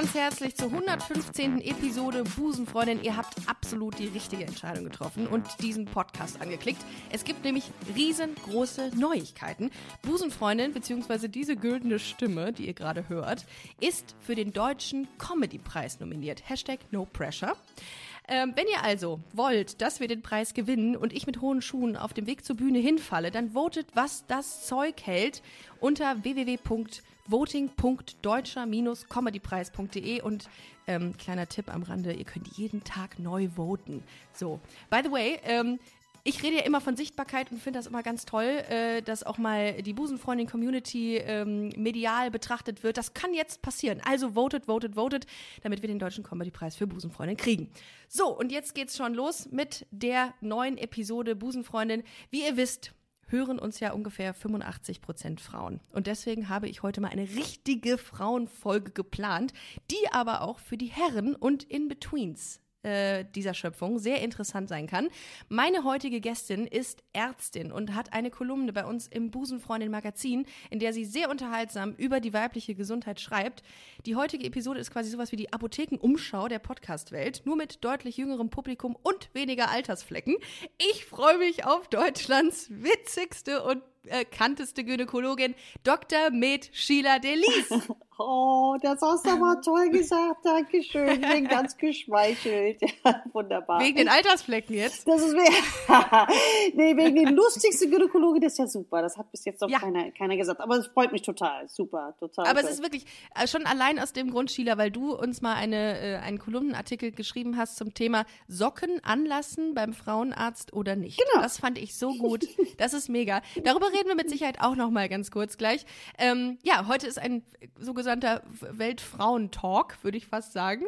Ganz herzlich zur 115. Episode Busenfreundin. Ihr habt absolut die richtige Entscheidung getroffen und diesen Podcast angeklickt. Es gibt nämlich riesengroße Neuigkeiten. Busenfreundin, beziehungsweise diese güldene Stimme, die ihr gerade hört, ist für den Deutschen Comedy-Preis nominiert. Hashtag No Pressure. Ähm, wenn ihr also wollt, dass wir den Preis gewinnen und ich mit hohen Schuhen auf dem Weg zur Bühne hinfalle, dann votet, was das Zeug hält unter www.voting.deutscher-comedypreis.de und ähm, kleiner Tipp am Rande, ihr könnt jeden Tag neu voten. So, by the way, ähm, ich rede ja immer von Sichtbarkeit und finde das immer ganz toll, äh, dass auch mal die Busenfreundin-Community ähm, medial betrachtet wird. Das kann jetzt passieren. Also votet, votet, votet, damit wir den Deutschen Comedy-Preis für Busenfreundin kriegen. So, und jetzt geht's schon los mit der neuen Episode Busenfreundin. Wie ihr wisst, hören uns ja ungefähr 85 Prozent Frauen. Und deswegen habe ich heute mal eine richtige Frauenfolge geplant, die aber auch für die Herren und In-Betweens äh, dieser Schöpfung sehr interessant sein kann. Meine heutige Gästin ist Ärztin und hat eine Kolumne bei uns im Busenfreundin Magazin, in der sie sehr unterhaltsam über die weibliche Gesundheit schreibt. Die heutige Episode ist quasi sowas wie die Apothekenumschau der Podcast-Welt, nur mit deutlich jüngerem Publikum und weniger Altersflecken. Ich freue mich auf Deutschlands witzigste und äh, kanteste Gynäkologin, Dr. Med Sheila Delis. Oh, das hast du aber toll gesagt. Dankeschön. Ich bin ganz geschmeichelt. Ja, wunderbar. Wegen den Altersflecken jetzt? Das ist nee, wegen den lustigsten Gynäkologe, das ist ja super. Das hat bis jetzt noch ja. keiner, keiner gesagt. Aber es freut mich total. Super, total. Aber toll. es ist wirklich äh, schon allein aus dem Grund, Sheila, weil du uns mal eine, äh, einen Kolumnenartikel geschrieben hast zum Thema Socken anlassen beim Frauenarzt oder nicht. Genau. Das fand ich so gut. Das ist mega. Darüber reden wir mit Sicherheit auch noch mal ganz kurz gleich. Ähm, ja, heute ist ein sogenannter Weltfrauentalk, würde ich fast sagen.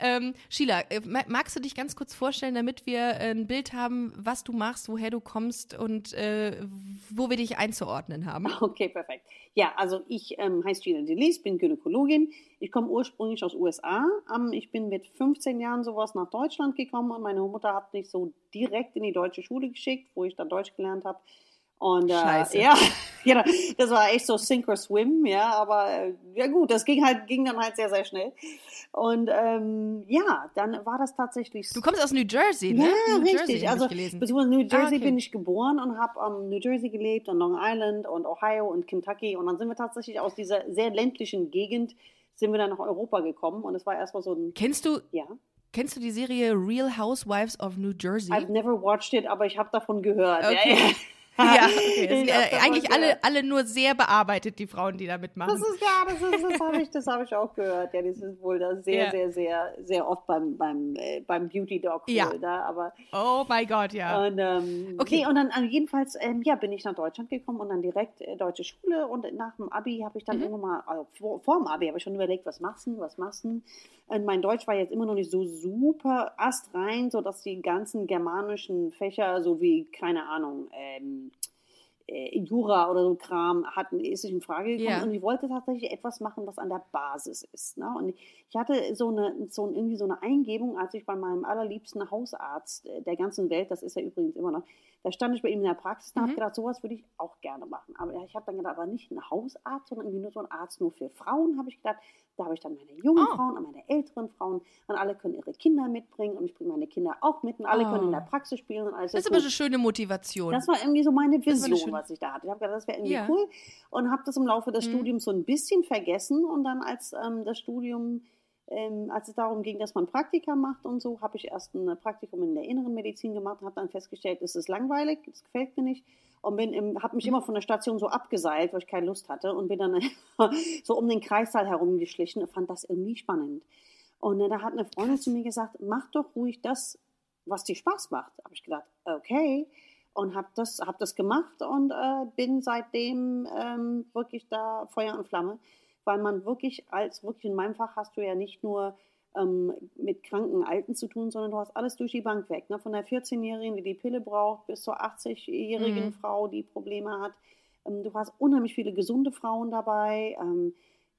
Ähm, Sheila, äh, magst du dich ganz kurz vorstellen, damit wir ein Bild haben, was du machst, woher du kommst und äh, wo wir dich einzuordnen haben? Okay, perfekt. Ja, also ich ähm, heiße Gina Delis, bin Gynäkologin. Ich komme ursprünglich aus USA. Ähm, ich bin mit 15 Jahren sowas nach Deutschland gekommen und meine Mutter hat mich so direkt in die deutsche Schule geschickt, wo ich dann Deutsch gelernt habe. Und äh, Scheiße. ja, genau, das war echt so Sink or Swim, ja, aber äh, ja gut, das ging halt, ging dann halt sehr, sehr schnell. Und ähm, ja, dann war das tatsächlich. Du kommst aus New Jersey, ne? Ja, New richtig. Jersey, also beziehungsweise New Jersey Ah, okay. bin ich geboren und habe am New Jersey gelebt und Long Island und Ohio und Kentucky und dann sind wir tatsächlich aus dieser sehr ländlichen Gegend sind wir dann nach Europa gekommen und es war erstmal so ein Kennst du, ja. kennst du die Serie Real Housewives of New Jersey? I've never watched it, aber ich habe davon gehört. Okay. Ja, ja. ja, okay. Sind, hab äh, eigentlich alle, gehört. alle nur sehr bearbeitet, die Frauen, die da mitmachen. Das ist ja, das, ist, das habe ich, das habe ich auch gehört. Ja, das ist wohl da sehr, Ja. sehr, sehr, sehr oft beim, beim, äh, beim Beauty Dog Ja. da, aber oh mein Gott, ja. Und, ähm, Okay. nee, und dann äh, jedenfalls ähm, ja, bin ich nach Deutschland gekommen und dann direkt äh, deutsche Schule und nach dem Abi habe ich dann Mhm. irgendwann mal, also vor, vor dem Abi habe ich schon überlegt, was machst du, was machst du? Und mein Deutsch war jetzt immer noch nicht so super astrein, sodass die ganzen germanischen Fächer, so wie, keine Ahnung, ähm, äh, Jura oder so Kram hatten, ist in Frage gekommen. Ja. Und ich wollte tatsächlich etwas machen, was an der Basis ist. Ne? Und ich hatte so eine, so irgendwie so eine Eingebung, als ich bei meinem allerliebsten Hausarzt äh, der ganzen Welt, das ist er übrigens immer noch, da stand ich bei ihm in der Praxis und Mhm. habe gedacht, sowas würde ich auch gerne machen. Aber ich habe dann gedacht, aber nicht ein Hausarzt, sondern irgendwie nur so ein Arzt nur für Frauen, habe ich gedacht. Da habe ich dann meine jungen Oh. Frauen und meine älteren Frauen und alle können ihre Kinder mitbringen und ich bringe meine Kinder auch mit und alle Oh. können in der Praxis spielen und alles. Das ist aber eine schöne Motivation. Das war irgendwie so meine Vision, was ich da hatte. Ich habe gedacht, das wäre irgendwie Ja. cool und habe das im Laufe des Mhm. Studiums so ein bisschen vergessen und dann als ähm, das Studium, ähm, als es darum ging, dass man Praktika macht und so, habe ich erst ein Praktikum in der inneren Medizin gemacht und habe dann festgestellt, das ist langweilig, das gefällt mir nicht und bin habe mich Mhm. immer von der Station so abgeseilt, weil ich keine Lust hatte und bin dann so um den Kreissaal herumgeschlichen und fand das irgendwie spannend. Und äh, da hat eine Freundin zu mir gesagt, mach doch ruhig das, was dir Spaß macht. habe ich gedacht, okay. Und habe das, hab das gemacht und äh, bin seitdem ähm, wirklich da Feuer und Flamme, weil man wirklich als, wirklich in meinem Fach hast du ja nicht nur ähm, mit kranken Alten zu tun, sondern du hast alles durch die Bank weg. Ne? Von der 14-Jährigen, die die Pille braucht, bis zur 80-jährigen Mhm. Frau, die Probleme hat. Ähm, du hast unheimlich viele gesunde Frauen dabei. Ähm,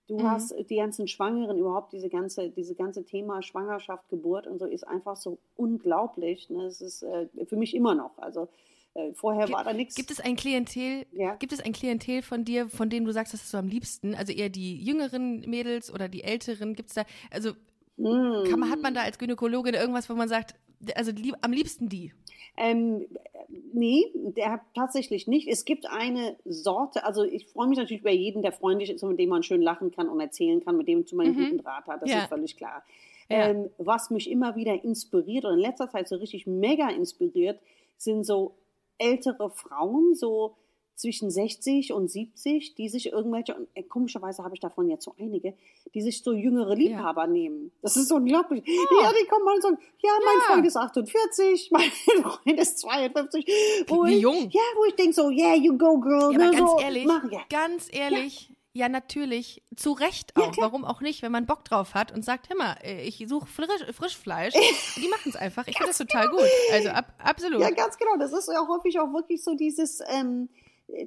du Mhm. hast die ganzen Schwangeren, überhaupt diese ganze, diese ganze Thema Schwangerschaft, Geburt und so ist einfach so unglaublich. Ne? Es ist äh, für mich immer noch. Also äh, vorher war da nichts. Gibt es ein Klientel, Ja. gibt es ein Klientel von dir, von dem du sagst, das ist so am liebsten? Also eher die jüngeren Mädels oder die älteren? Gibt es da, also kann man, hat man da als Gynäkologin irgendwas, wo man sagt, also lieb, am liebsten die? Ähm, nee, der tatsächlich nicht. Es gibt eine Sorte, also ich freue mich natürlich über jeden, der freundlich ist und mit dem man schön lachen kann und erzählen kann, mit dem zu meinem guten Draht hat. Das Ja. ist völlig klar. Ja. Ähm, was mich immer wieder inspiriert und in letzter Zeit so richtig mega inspiriert, sind so ältere Frauen, so zwischen 60 und 70, die sich irgendwelche, und äh, komischerweise habe ich davon jetzt so einige, die sich so jüngere Liebhaber nehmen. Das ist so unglaublich. Ja, die kommen mal und sagen, ja, mein. Ja. Freund ist 48, mein Freund ist 52. Wo Wie ich, jung. Ja, wo ich denke so, yeah, you go, girl. Ja, ne, aber ganz so, ehrlich, Mach, ja. ganz ehrlich, ja. natürlich, zu Recht Ja, auch. klar. Warum auch nicht, wenn man Bock drauf hat und sagt, hör mal, äh, ich suche frisch, Frischfleisch. die machen es einfach. Ich finde das total gut. Also ab, absolut. Ja, ganz genau. Das ist ja häufig auch wirklich so dieses, ähm,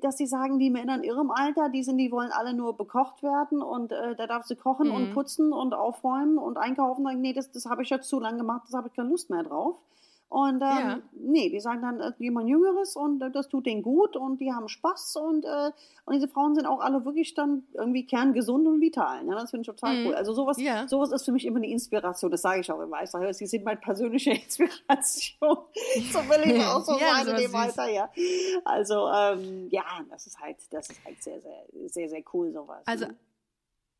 dass sie sagen, die Männer in ihrem Alter, die sind, die wollen alle nur bekocht werden und äh, da darfst du kochen und Mhm. putzen und aufräumen und einkaufen. Sagen, nee, das, das habe ich jetzt zu lange gemacht, das habe ich keine Lust mehr drauf. Und ähm, Ja. nee, die sagen dann äh, jemand Jüngeres und äh, das tut denen gut und die haben Spaß und, äh, und diese Frauen sind auch alle wirklich dann irgendwie kerngesund und vital. Ne? Das finde ich total Mhm. cool. Also sowas, Ja. sowas ist für mich immer eine Inspiration, das sage ich auch immer. Ich sage, sie sind meine persönliche Inspiration. so will ich auch so Ja, sein in dem. Alter, ja. Also ähm, ja, das ist halt, das ist halt sehr, sehr, sehr, sehr cool sowas. Also ne?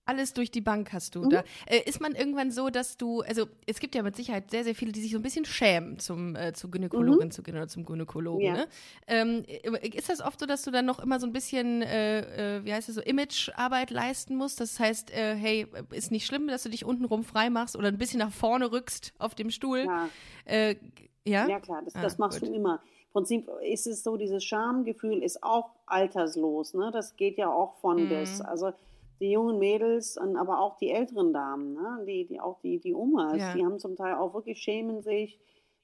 Alles durch die Bank hast du Mhm. da. Äh, ist man irgendwann so, dass du, also es gibt ja mit Sicherheit sehr, sehr viele, die sich so ein bisschen schämen, zum, äh, zur Gynäkologin zu gehen oder zum Gynäkologen. Mhm. Ja. Ne? Ähm, äh, ist das oft so, dass du dann noch immer so ein bisschen, äh, äh, wie heißt das so, Imagearbeit leisten musst? Das heißt, äh, hey, ist nicht schlimm, dass du dich untenrum frei machst oder ein bisschen nach vorne rückst auf dem Stuhl? ja. Ja? Ja, klar, das, Ah, das machst gut. du immer. Im Prinzip ist es so, dieses Schamgefühl ist auch alterslos. Ne? Das geht ja auch von Mhm. bis. Also die jungen Mädels, und aber auch die älteren Damen, ne? die, die, auch die, die Omas, Ja. die haben zum Teil auch wirklich schämen sich.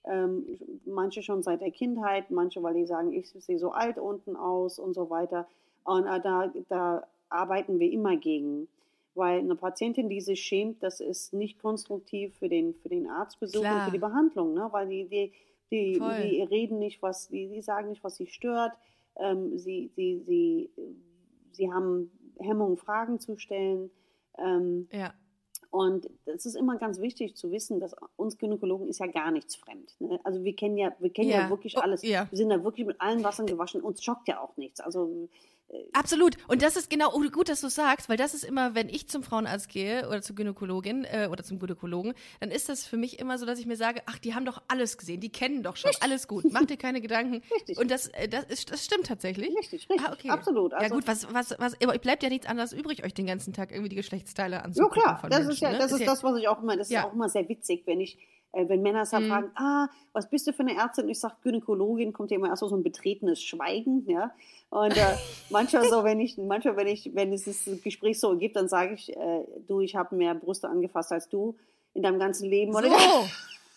Ähm, manche schon seit der Kindheit, manche, weil die sagen, ich sehe so alt unten aus und so weiter. Und äh, da, da arbeiten wir immer gegen. Weil eine Patientin, die sich schämt, das ist nicht konstruktiv für den, für den Arztbesuch und Klar. für die Behandlung, ne? weil die, die, die, Voll. die reden nicht, was, die, die sagen nicht, was sie stört. Ähm, sie, sie, sie, sie haben Hemmungen, Fragen zu stellen. Ähm, Ja. und es ist immer ganz wichtig zu wissen, dass uns Gynäkologen ist ja gar nichts fremd. Ne? Also wir kennen ja, wir kennen ja, Ja. wirklich Oh, alles. ja. Wir sind da wirklich mit allen Wassern gewaschen. Uns schockt ja auch nichts. Also Absolut. Und das ist genau, oh, gut, dass du sagst, weil das ist immer, wenn ich zum Frauenarzt gehe oder zur Gynäkologin äh, oder zum Gynäkologen, dann ist das für mich immer so, dass ich mir sage, ach, die haben doch alles gesehen, die kennen doch schon, alles gut, mach dir keine Gedanken. Richtig. Und das, äh, das, ist, das stimmt tatsächlich. Richtig, richtig, Ah, okay. absolut. ja Also- gut, was, was, was, aber bleibt ja nichts anderes übrig, euch den ganzen Tag irgendwie die Geschlechtsteile Ja anzugucken klar, das Menschen, ist ja, ne? das ist ja, das, was ich auch immer, das Ja. ist auch immer sehr witzig, wenn ich, wenn Männer dann Mhm. fragen, ah, was bist du für eine Ärztin? Und ich sage Gynäkologin, kommt ja immer erst so ein betretenes Schweigen, ja. Und äh, manchmal so, wenn ich, manchmal, wenn ich, wenn es das Gespräch so gibt, dann sage ich, äh, du, ich habe mehr Brüste angefasst als du in deinem ganzen Leben. So,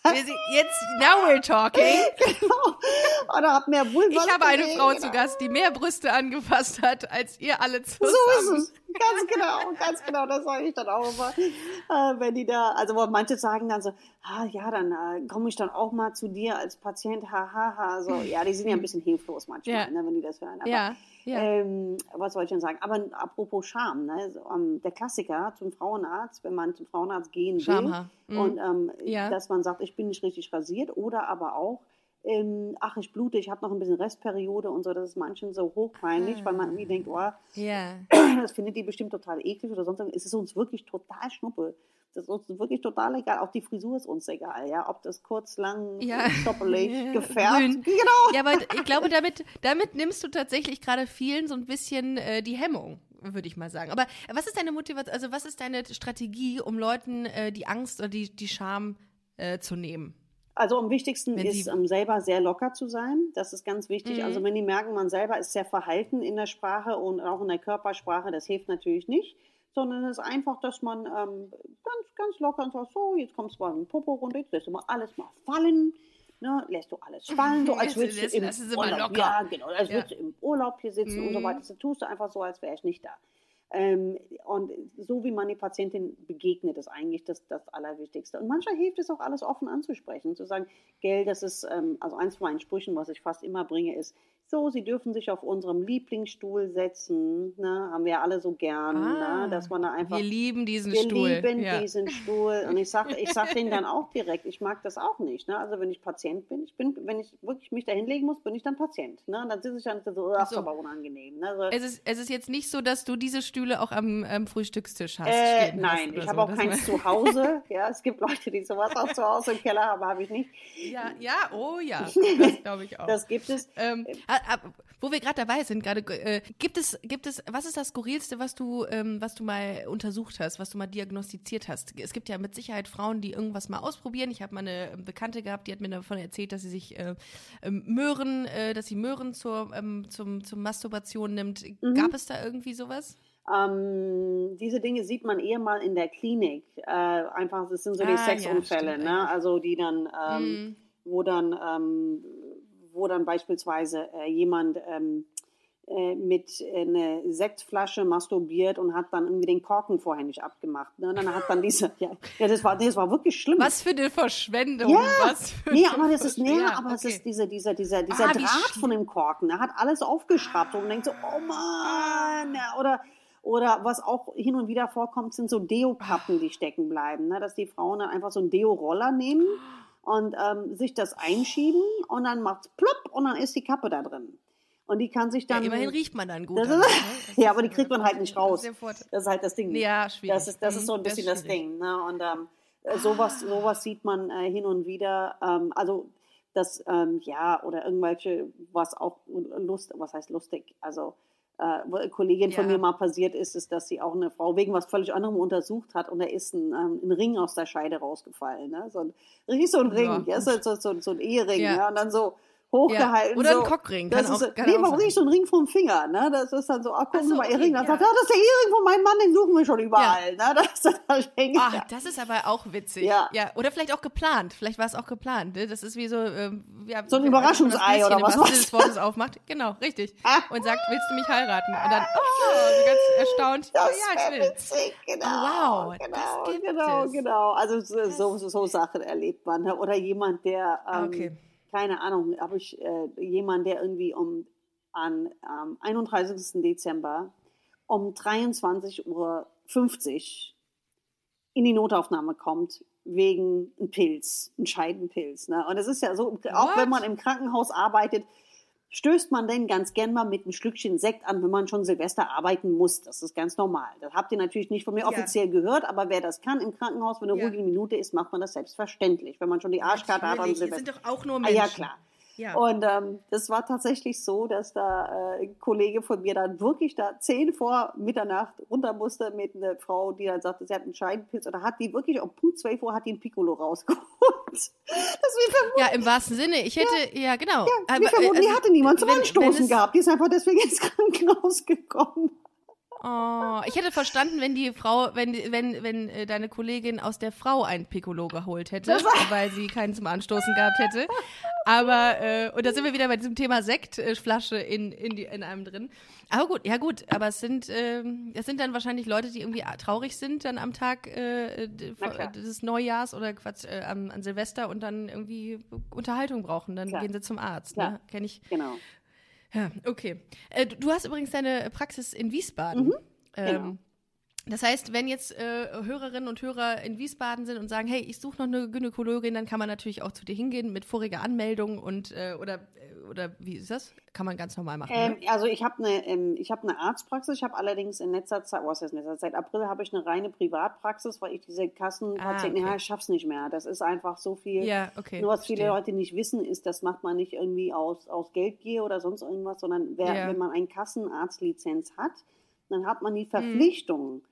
Oder, jetzt, now we're talking. oder hab mehr Vulva. Ich habe eine Frau genau. zu Gast, die mehr Brüste angefasst hat, als ihr alle zusammen. So ist es. Ganz genau, ganz genau, das sage ich dann auch immer. Äh, wenn die da, also wo manche sagen dann so, ah ja, dann äh, komme ich dann auch mal zu dir als Patient, hahaha. Ha, ha. So, ja, die sind ja ein bisschen hilflos manchmal, Ja. ne, wenn die das hören. Aber, Ja, ja. Ähm, was soll ich denn sagen? Aber apropos Scham, ne, so, ähm, der Klassiker zum Frauenarzt, wenn man zum Frauenarzt gehen will Schamhaar. Mhm. und ähm, Ja. dass man sagt, ich bin nicht richtig rasiert oder aber auch, ähm, ach, ich blute, ich habe noch ein bisschen Restperiode und so, das ist manchen so hochpeinlich, weil man irgendwie denkt, oh, Ja. das findet die bestimmt total eklig oder sonst. Es ist uns wirklich total schnuppe. Das ist uns wirklich total egal. Auch die Frisur ist uns egal, ja. Ob das kurz, lang, Ja. stoppelig, Ja. gefärbt. Grün. Genau. Ja, aber ich glaube, damit, damit nimmst du tatsächlich gerade vielen so ein bisschen äh, die Hemmung, würde ich mal sagen. Aber was ist deine Motivation, also was ist deine Strategie, um Leuten äh, die Angst oder die, die Scham äh, zu nehmen? Also am wichtigsten Wenn ist, um selber sehr locker zu sein. Das ist ganz wichtig. Mhm. Also wenn die merken, man selber ist sehr verhalten in der Sprache und auch in der Körpersprache, das hilft natürlich nicht. Sondern es ist einfach, dass man ähm, ganz, ganz locker und sagt, so, jetzt kommst du mal mit dem Popo runter, jetzt lässt du mal alles mal fallen. ne, lässt du alles fallen, so als würdest Lässt- du im Urlaub, ja, genau, als Ja. würdest du im Urlaub hier sitzen und so Mhm. weiter. Das tust du einfach so, als wäre ich nicht da. Ähm, und so wie man die Patientin begegnet, ist eigentlich das, das Allerwichtigste. Und manchmal hilft es auch, alles offen anzusprechen, zu sagen, gell, das ist, ähm, also eins von meinen Sprüchen, was ich fast immer bringe, ist, so, Sie dürfen sich auf unserem Lieblingsstuhl setzen, ne, haben wir alle so gern, Ah, ne, dass man da einfach Wir lieben diesen wir Stuhl. lieben ja. diesen Stuhl. Und ich sage ich sag denen dann auch direkt, ich mag das auch nicht. Ne? Also wenn ich Patient bin, ich bin, wenn ich wirklich mich da hinlegen muss, bin ich dann Patient. Ne? Und dann sitze ich dann so, ach, so. ist aber unangenehm. Ne? Also, Es ist, es ist jetzt nicht so, dass du diese Stühle auch am, am Frühstückstisch hast. äh, nein, ich so. habe auch keins zu Hause. Ja, es gibt Leute, die sowas auch zu Hause im Keller haben, habe ich nicht. Ja, ja, oh ja, das glaube ich auch. Das gibt es. Ähm, ah, wo wir gerade dabei sind, gerade äh, gibt es, gibt es, was ist das skurrilste, was du, ähm, was du mal untersucht hast, was du mal diagnostiziert hast? Es gibt ja mit Sicherheit Frauen, die irgendwas mal ausprobieren. Ich habe mal eine Bekannte gehabt, die hat mir davon erzählt, dass sie sich äh, ähm, Möhren, äh, dass sie Möhren zur, ähm, zum, zum Masturbation nimmt. Mhm. Gab es da irgendwie sowas? Ähm, diese Dinge sieht man eher mal in der Klinik. Äh, einfach, das sind so die Ah, ja, Sexunfälle, stimmt ne? eigentlich. Also die dann, ähm, Mhm. wo dann, ähm, wo dann beispielsweise äh, jemand ähm, äh, mit äh, eine Sektflasche masturbiert und hat dann irgendwie den Korken vorher nicht abgemacht. Ne? Und dann hat dann diese, ja, ja das war, das war wirklich schlimm. Was für eine Verschwendung. Ja, was für Nee, aber das ist, nee, ja, aber es okay. ist dieser, dieser, dieser, dieser Ah, Draht von dem Korken. Er hat alles aufgeschraubt und denkt so, oh Mann, oder, oder was auch hin und wieder vorkommt, sind so Deo-Kappen, die stecken bleiben, ne? dass die Frauen dann einfach so einen Deo-Roller nehmen und ähm, sich das einschieben und dann macht's plopp und dann ist die Kappe da drin. Und die kann sich Ja, dann. immerhin riecht man dann gut. Das ist- ne? Das ja, aber die kriegt man halt nicht raus. Das ist. Das halt das Ding. Ja, schwierig. Das ist, das ist so ein das bisschen das, schwierig. Ding. Ne? Und ähm, äh, sowas, sowas sieht man äh, hin und wieder. Ähm, also das, ähm, ja, oder irgendwelche, was auch Lust, was heißt lustig, also äh, Kollegin von Ja. mir mal passiert ist, ist, dass sie auch eine Frau wegen was völlig anderem untersucht hat und da ist ein, ähm, ein Ring aus der Scheide rausgefallen. Ne? So ein, richtig so ein Ring, Ja, ja, so, so, so, so ein Ehering, Ja. ja. und dann so hochgehalten. Ja. Oder so. ein Cockring, Das kann ist, auch- kann nee, auch warum nicht so ein Ring vom Finger? Ne? Das ist dann so, ach, gucken Ach so, Sie mal, Ihr okay, Ring. Dann ja. sagt, ja, das ist der Ehering von meinem Mann, den suchen wir schon überall. Ne? Das, das hängt Ah, da. das ist aber auch witzig. Ja. ja. Oder vielleicht auch geplant. Vielleicht war es auch geplant. Ne? Das ist wie so, ähm, ja, So ein das Überraschungsei oder was? Sinne des Wortes aufmacht. Genau, richtig. Ah. Und sagt, willst du mich heiraten? Und dann, oh, so ganz erstaunt. Das ja, ich will. witzig, genau. Ah, wow, das genau, gibt genau, es. genau. Also so, so, so, so Sachen erlebt man. Ne? Oder jemand, der, ähm, Okay. Keine Ahnung, habe ich äh, jemand, der irgendwie um an am 31. Dezember um 23.50 Uhr in die Notaufnahme kommt wegen einem Pilz, einem Scheidenpilz. Ne? Und es ist ja so, auch What? wenn man im Krankenhaus arbeitet, stößt man denn ganz gern mal mit einem Schlückchen Sekt an, wenn man schon Silvester arbeiten muss. Das ist ganz normal. Das habt ihr natürlich nicht von mir Ja. offiziell gehört, aber wer das kann im Krankenhaus, wenn eine Ja. ruhige Minute ist, macht man das selbstverständlich. Wenn man schon die Arschkarte hat es Silvester. sind doch auch nur Ah, Menschen. ja, klar. Ja. Und ähm, das war tatsächlich so, dass da äh, ein Kollege von mir dann wirklich da zehn vor Mitternacht runter musste mit einer Frau, die dann sagte, sie hat einen Scheidenpilz oder hat die wirklich um Punkt 12 Uhr hat die ein Piccolo rausgeholt. Das ja, im wahrsten Sinne. Ich hätte, ja, genau. ja, wir vermuten, die also, hatte niemand zum wenn- wenn Anstoßen es- gehabt. Die ist einfach deswegen ins Krankenhaus gekommen. Oh, ich hätte verstanden, wenn die Frau, wenn, wenn, wenn äh, deine Kollegin aus der Frau ein Piccolo geholt hätte, weil sie keinen zum Anstoßen gehabt hätte. Aber, äh, und da sind wir wieder bei diesem Thema Sektflasche in, in, die, in einem drin. Aber gut, ja gut, aber es sind, ähm, es sind dann wahrscheinlich Leute, die irgendwie traurig sind dann am Tag äh, klar. des Neujahrs oder Quatsch, äh, an, an Silvester und dann irgendwie Unterhaltung brauchen. Dann Klar. gehen sie zum Arzt. Klar. Ne? Kenn ich. Genau. Ja, okay. Äh, du, hast übrigens deine Praxis in Wiesbaden. Ähm, genau. Das heißt, wenn jetzt äh, Hörerinnen und Hörer in Wiesbaden sind und sagen, hey, ich suche noch eine Gynäkologin, dann kann man natürlich auch zu dir hingehen mit voriger Anmeldung und äh, oder äh, oder wie ist das? Kann man ganz normal machen. Ähm, ne? also ich habe eine, ähm, ich habe eine Arztpraxis. Ich habe allerdings in letzter Zeit, was heißt in letzter Zeit, April habe ich eine reine Privatpraxis, weil ich diese Kassenpatienten, Ah, okay. ja, ich schaff's nicht mehr. Das ist einfach so viel. Ja, okay, Nur was viele verstehe. Leute nicht wissen, ist, das macht man nicht irgendwie aus, aus Geldgier oder sonst irgendwas, sondern wer, Ja. wenn man eine Kassenarztlizenz hat, dann hat man die Mhm. Verpflichtung,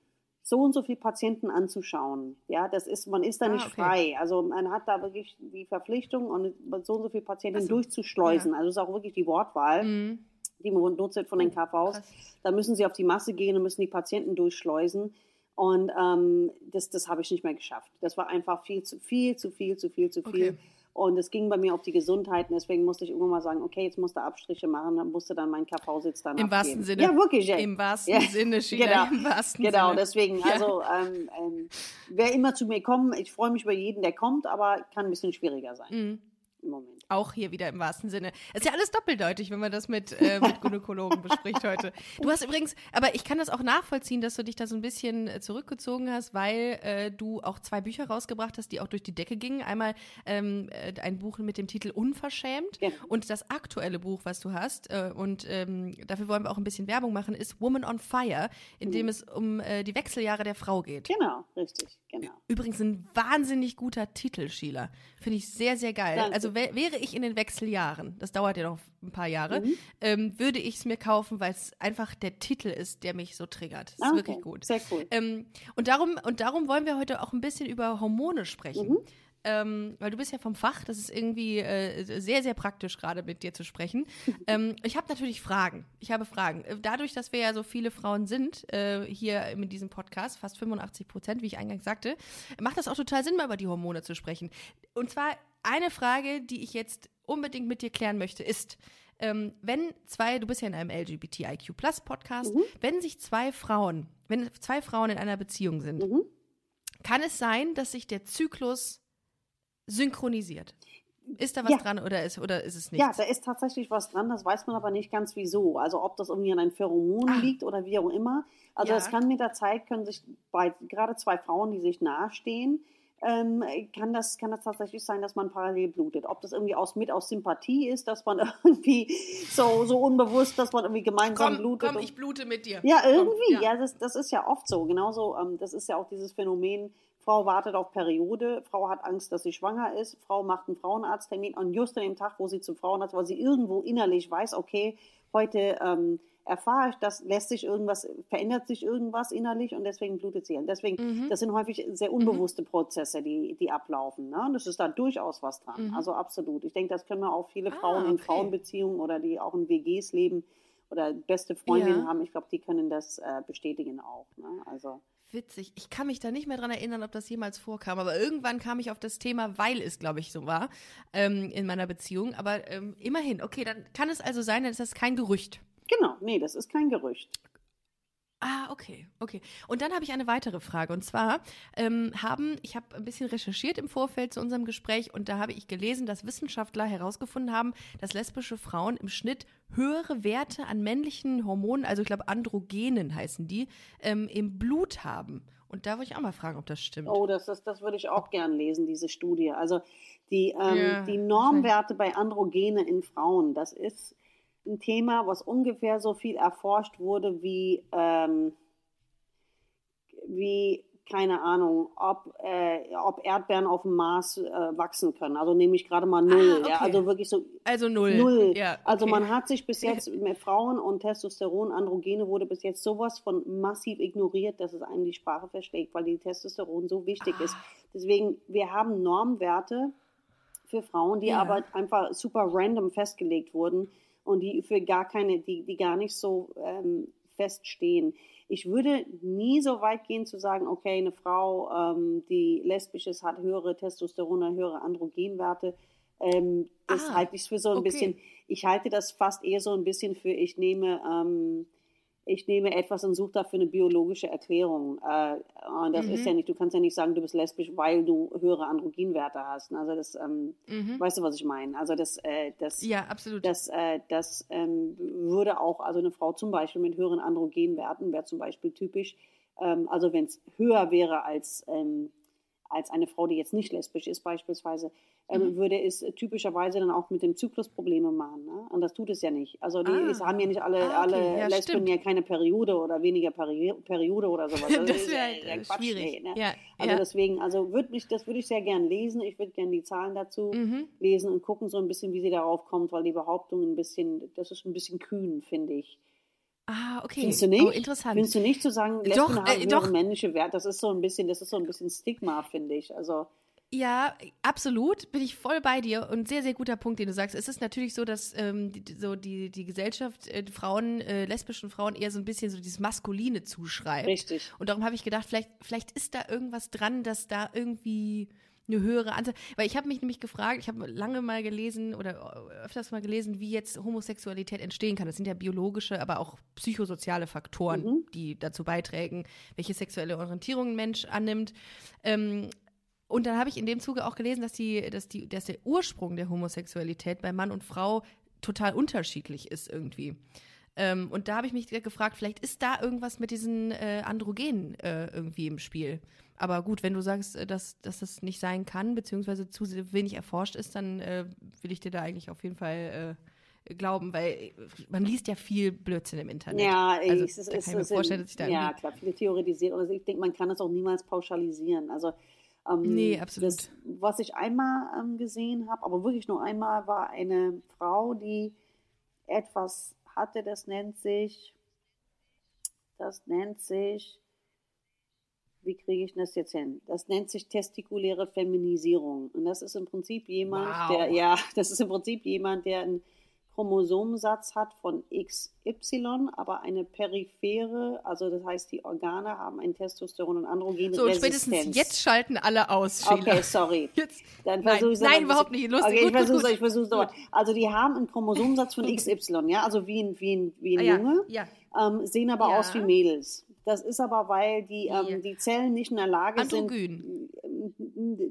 so und so viele Patienten anzuschauen. Ja, das ist, man ist da Ah, nicht okay. frei. Also man hat da wirklich die Verpflichtung, und so und so viele Patienten Ach so. durchzuschleusen. Also ist auch wirklich die Wortwahl Mhm. die man nutzt von den Oh, KVs. krass. Da müssen sie auf die Masse gehen und müssen die Patienten durchschleusen. Und ähm, das, das habe ich nicht mehr geschafft. Das war einfach viel zu viel, zu viel, zu viel, zu viel. Okay. Und es ging bei mir auf die Gesundheit. Und deswegen musste ich irgendwann mal sagen, okay, jetzt musste Abstriche machen. Dann musste dann mein KV-Sitz dann Im abgeben. wahrsten Sinne. Ja, wirklich. Ja. Im wahrsten Ja. Sinne, Sheila, Genau, im wahrsten genau Sinne. deswegen, also ähm, ähm, wer immer zu mir kommt, ich freue mich über jeden, der kommt, aber kann ein bisschen schwieriger sein Mhm. Im Moment. Auch hier wieder im wahrsten Sinne. Es ist ja alles doppeldeutig, wenn man das mit, äh, mit Gynäkologen bespricht heute. Du hast übrigens, aber ich kann das auch nachvollziehen, dass du dich da so ein bisschen äh, zurückgezogen hast, weil äh, du auch zwei Bücher rausgebracht hast, die auch durch die Decke gingen. Einmal ähm, äh, ein Buch mit dem Titel Unverschämt Ja. und das aktuelle Buch, was du hast, äh, und ähm, dafür wollen wir auch ein bisschen Werbung machen, ist Woman on Fire, in Mhm. dem es um äh, die Wechseljahre der Frau geht. Genau, richtig, genau. Übrigens ein wahnsinnig guter Titel, Sheila. Finde ich sehr, sehr geil. Danke. Also wäre ich in den Wechseljahren, das dauert ja noch ein paar Jahre, Mhm. ähm, würde ich es mir kaufen, weil es einfach der Titel ist, der mich so triggert. Das ist Ah, okay. wirklich gut. Sehr cool. Ähm, und, darum, und darum wollen wir heute auch ein bisschen über Hormone sprechen. Mhm. Ähm, weil du bist ja vom Fach, das ist irgendwie äh, sehr, sehr praktisch gerade mit dir zu sprechen. ähm, ich habe natürlich Fragen. Ich habe Fragen. Äh, Dadurch, dass wir ja so viele Frauen sind äh, hier in diesem Podcast, fast 85 Prozent, wie ich eingangs sagte, macht das auch total Sinn, mal über die Hormone zu sprechen. Und zwar eine Frage, die ich jetzt unbedingt mit dir klären möchte, ist, ähm, wenn zwei, du bist ja in einem LGBTIQ Plus Podcast, wenn sich zwei Frauen, wenn zwei Frauen in einer Beziehung sind, Mhm. kann es sein, dass sich der Zyklus synchronisiert? Ist da was Ja. dran oder ist, oder ist es Ja, nichts? da ist tatsächlich was dran, das weiß man aber nicht ganz wieso. Also ob das irgendwie an einem Pheromon Ah. liegt oder wie auch immer. Also Ja. es kann mit der Zeit, können sich bei gerade zwei Frauen, die sich nahestehen, ähm, kann, das, kann das tatsächlich sein, dass man parallel blutet. Ob das irgendwie aus, mit aus Sympathie ist, dass man irgendwie so, so unbewusst, dass man irgendwie gemeinsam komm, blutet. komm, ich blute mit dir. Ja, Komm, irgendwie. ja, das, das ist ja oft so. Genauso, ähm, das ist ja auch dieses Phänomen, Frau wartet auf Periode, Frau hat Angst, dass sie schwanger ist, Frau macht einen Frauenarzttermin und just an dem Tag, wo sie zum Frauenarzt, weil sie irgendwo innerlich weiß, okay, heute ähm, erfahre ich das, lässt sich irgendwas, verändert sich irgendwas innerlich und deswegen blutet sie. Und deswegen, Mhm. das sind häufig sehr unbewusste Prozesse, die, die ablaufen. Ne? Und das ist da durchaus was dran. Mhm. Also absolut. Ich denke, das können wir auch viele Ah, Frauen in okay. Frauenbeziehungen oder die auch in WGs leben oder beste Freundinnen Ja. haben, ich glaube, die können das äh, bestätigen auch. Ne? Also Witzig. Ich kann mich da nicht mehr dran erinnern, ob das jemals vorkam, aber irgendwann kam ich auf das Thema, weil es, glaube ich, so war ähm, in meiner Beziehung. Aber ähm, immerhin, okay, dann kann es also sein, dann ist das kein Gerücht. genau, nee, das ist kein Gerücht. Ah, okay, okay. Und dann habe ich eine weitere Frage. Und zwar ähm, haben, ich habe ein bisschen recherchiert im Vorfeld zu unserem Gespräch und da habe ich gelesen, dass Wissenschaftler herausgefunden haben, dass lesbische Frauen im Schnitt höhere Werte an männlichen Hormonen, also ich glaube Androgenen heißen die, ähm, im Blut haben. Und da wollte ich auch mal fragen, ob das stimmt. Oh, das, das, das würde ich auch gern lesen, diese Studie. Also die, ähm, Ja, die Normwerte bei Androgene in Frauen, das ist ein Thema, was ungefähr so viel erforscht wurde wie, ähm, wie keine Ahnung, ob, äh, ob Erdbeeren auf dem Mars äh, wachsen können. Also nehme ich gerade mal null. Ah, ja? okay. Also wirklich so Also null. Null. Ja, Also okay. man hat sich bis jetzt mit Frauen und Testosteron, Androgene wurde bis jetzt sowas von massiv ignoriert, dass es einem die Sprache verschlägt, weil die Testosteron so wichtig ist. Ah. Deswegen, wir haben Normwerte für Frauen, die Ja. aber einfach super random festgelegt wurden und die für gar keine, die, die gar nicht so ähm, feststehen. Ich würde nie so weit gehen zu sagen, okay, eine Frau, ähm, die lesbisch ist, hat höhere Testosteron oder höhere Androgenwerte. Ähm, das Ah, halte ich für so ein okay. bisschen, ich halte das fast eher so ein bisschen für, ich nehme, ähm, ich nehme etwas und suche dafür eine biologische Erklärung. Äh, und das Mhm. ist ja nicht, du kannst ja nicht sagen, du bist lesbisch, weil du höhere Androgenwerte hast. Also das, ähm, Mhm. weißt du, was ich meine? Also das, äh, das, Ja, absolut. das, äh, das ähm, würde auch, also eine Frau zum Beispiel mit höheren Androgenwerten wäre zum Beispiel typisch, ähm, also wenn es höher wäre als, ähm, als eine Frau, die jetzt nicht lesbisch ist beispielsweise, ähm, Mhm. würde es typischerweise dann auch mit dem Zyklus Probleme machen. Ne? Und das tut es ja nicht. Also die Ah. es haben ja nicht alle, Ah, okay. alle Ja, Lesben stimmt. ja keine Periode oder weniger Peri Periode oder sowas. Also das ist ja- wäre ja äh, Quatsch, schwierig. nee, ne? Ja, Also deswegen, also würd mich, das würde ich sehr gern lesen. Ich würde gerne die Zahlen dazu Mhm. lesen und gucken so ein bisschen, wie sie darauf kommt, weil die Behauptung ein bisschen, das ist ein bisschen kühn, finde ich. Ah, okay. Findest du nicht? Oh, interessant. Findest du nicht zu sagen, Lesben Doch, haben äh, doch. männliche Werte? Das ist so ein bisschen, das ist so ein bisschen Stigma, finde ich. Also Ja, absolut, bin ich voll bei dir und sehr, sehr guter Punkt, den du sagst. Es ist natürlich so, dass ähm, die, so die, die Gesellschaft äh, Frauen, äh, lesbischen Frauen eher so ein bisschen so dieses Maskuline zuschreibt. richtig. Und darum habe ich gedacht, vielleicht, vielleicht ist da irgendwas dran, dass da irgendwie eine höhere Anzahl. Weil ich habe mich nämlich gefragt, ich habe lange mal gelesen oder öfters mal gelesen, wie jetzt Homosexualität entstehen kann. Das sind ja biologische, aber auch psychosoziale Faktoren, Mhm. die dazu beitragen, welche sexuelle Orientierung ein Mensch annimmt. Ähm, und dann habe ich in dem Zuge auch gelesen, dass, die, dass, die, dass der Ursprung der Homosexualität bei Mann und Frau total unterschiedlich ist irgendwie. Ähm, und da habe ich mich gefragt, vielleicht ist da irgendwas mit diesen äh, Androgenen äh, irgendwie im Spiel. Aber gut, wenn du sagst, äh, dass, dass das nicht sein kann, beziehungsweise zu wenig erforscht ist, dann äh, will ich dir da eigentlich auf jeden Fall äh, glauben, weil äh, man liest ja viel Blödsinn im Internet. Ja, also, es ist, da es kann ich mir ist- vorstellen, dass ich da ja klar, viele theoretisieren. Also ich denke, man kann das auch niemals pauschalisieren. Also ähm, Nee, absolut. Das, was ich einmal ähm, gesehen habe, aber wirklich nur einmal, war eine Frau, die etwas hatte, das nennt sich, das nennt sich, wie kriege ich das jetzt hin? Das nennt sich testikuläre Feminisierung. Und das ist im Prinzip jemand, Wow. der, ja, das ist im Prinzip jemand, der einen Chromosomensatz hat von XY, aber eine periphere, also das heißt, die Organe haben ein Testosteron- und Androgen So, und spätestens jetzt schalten alle aus, Sheila. Okay, sorry. Jetzt. Dann Nein, versuche ich nein, überhaupt nicht. Lustig. Okay, Gut, ich gut, versuche gut. ich versuche nochmal. Also die haben einen Chromosomensatz von XY, ja, also wie ein, wie ein, wie ein Ah, ja, Junge, ja. ähm, sehen aber Ja. aus wie Mädels. Das ist aber, weil die, ähm, die Zellen nicht in der Lage Androgyn. sind.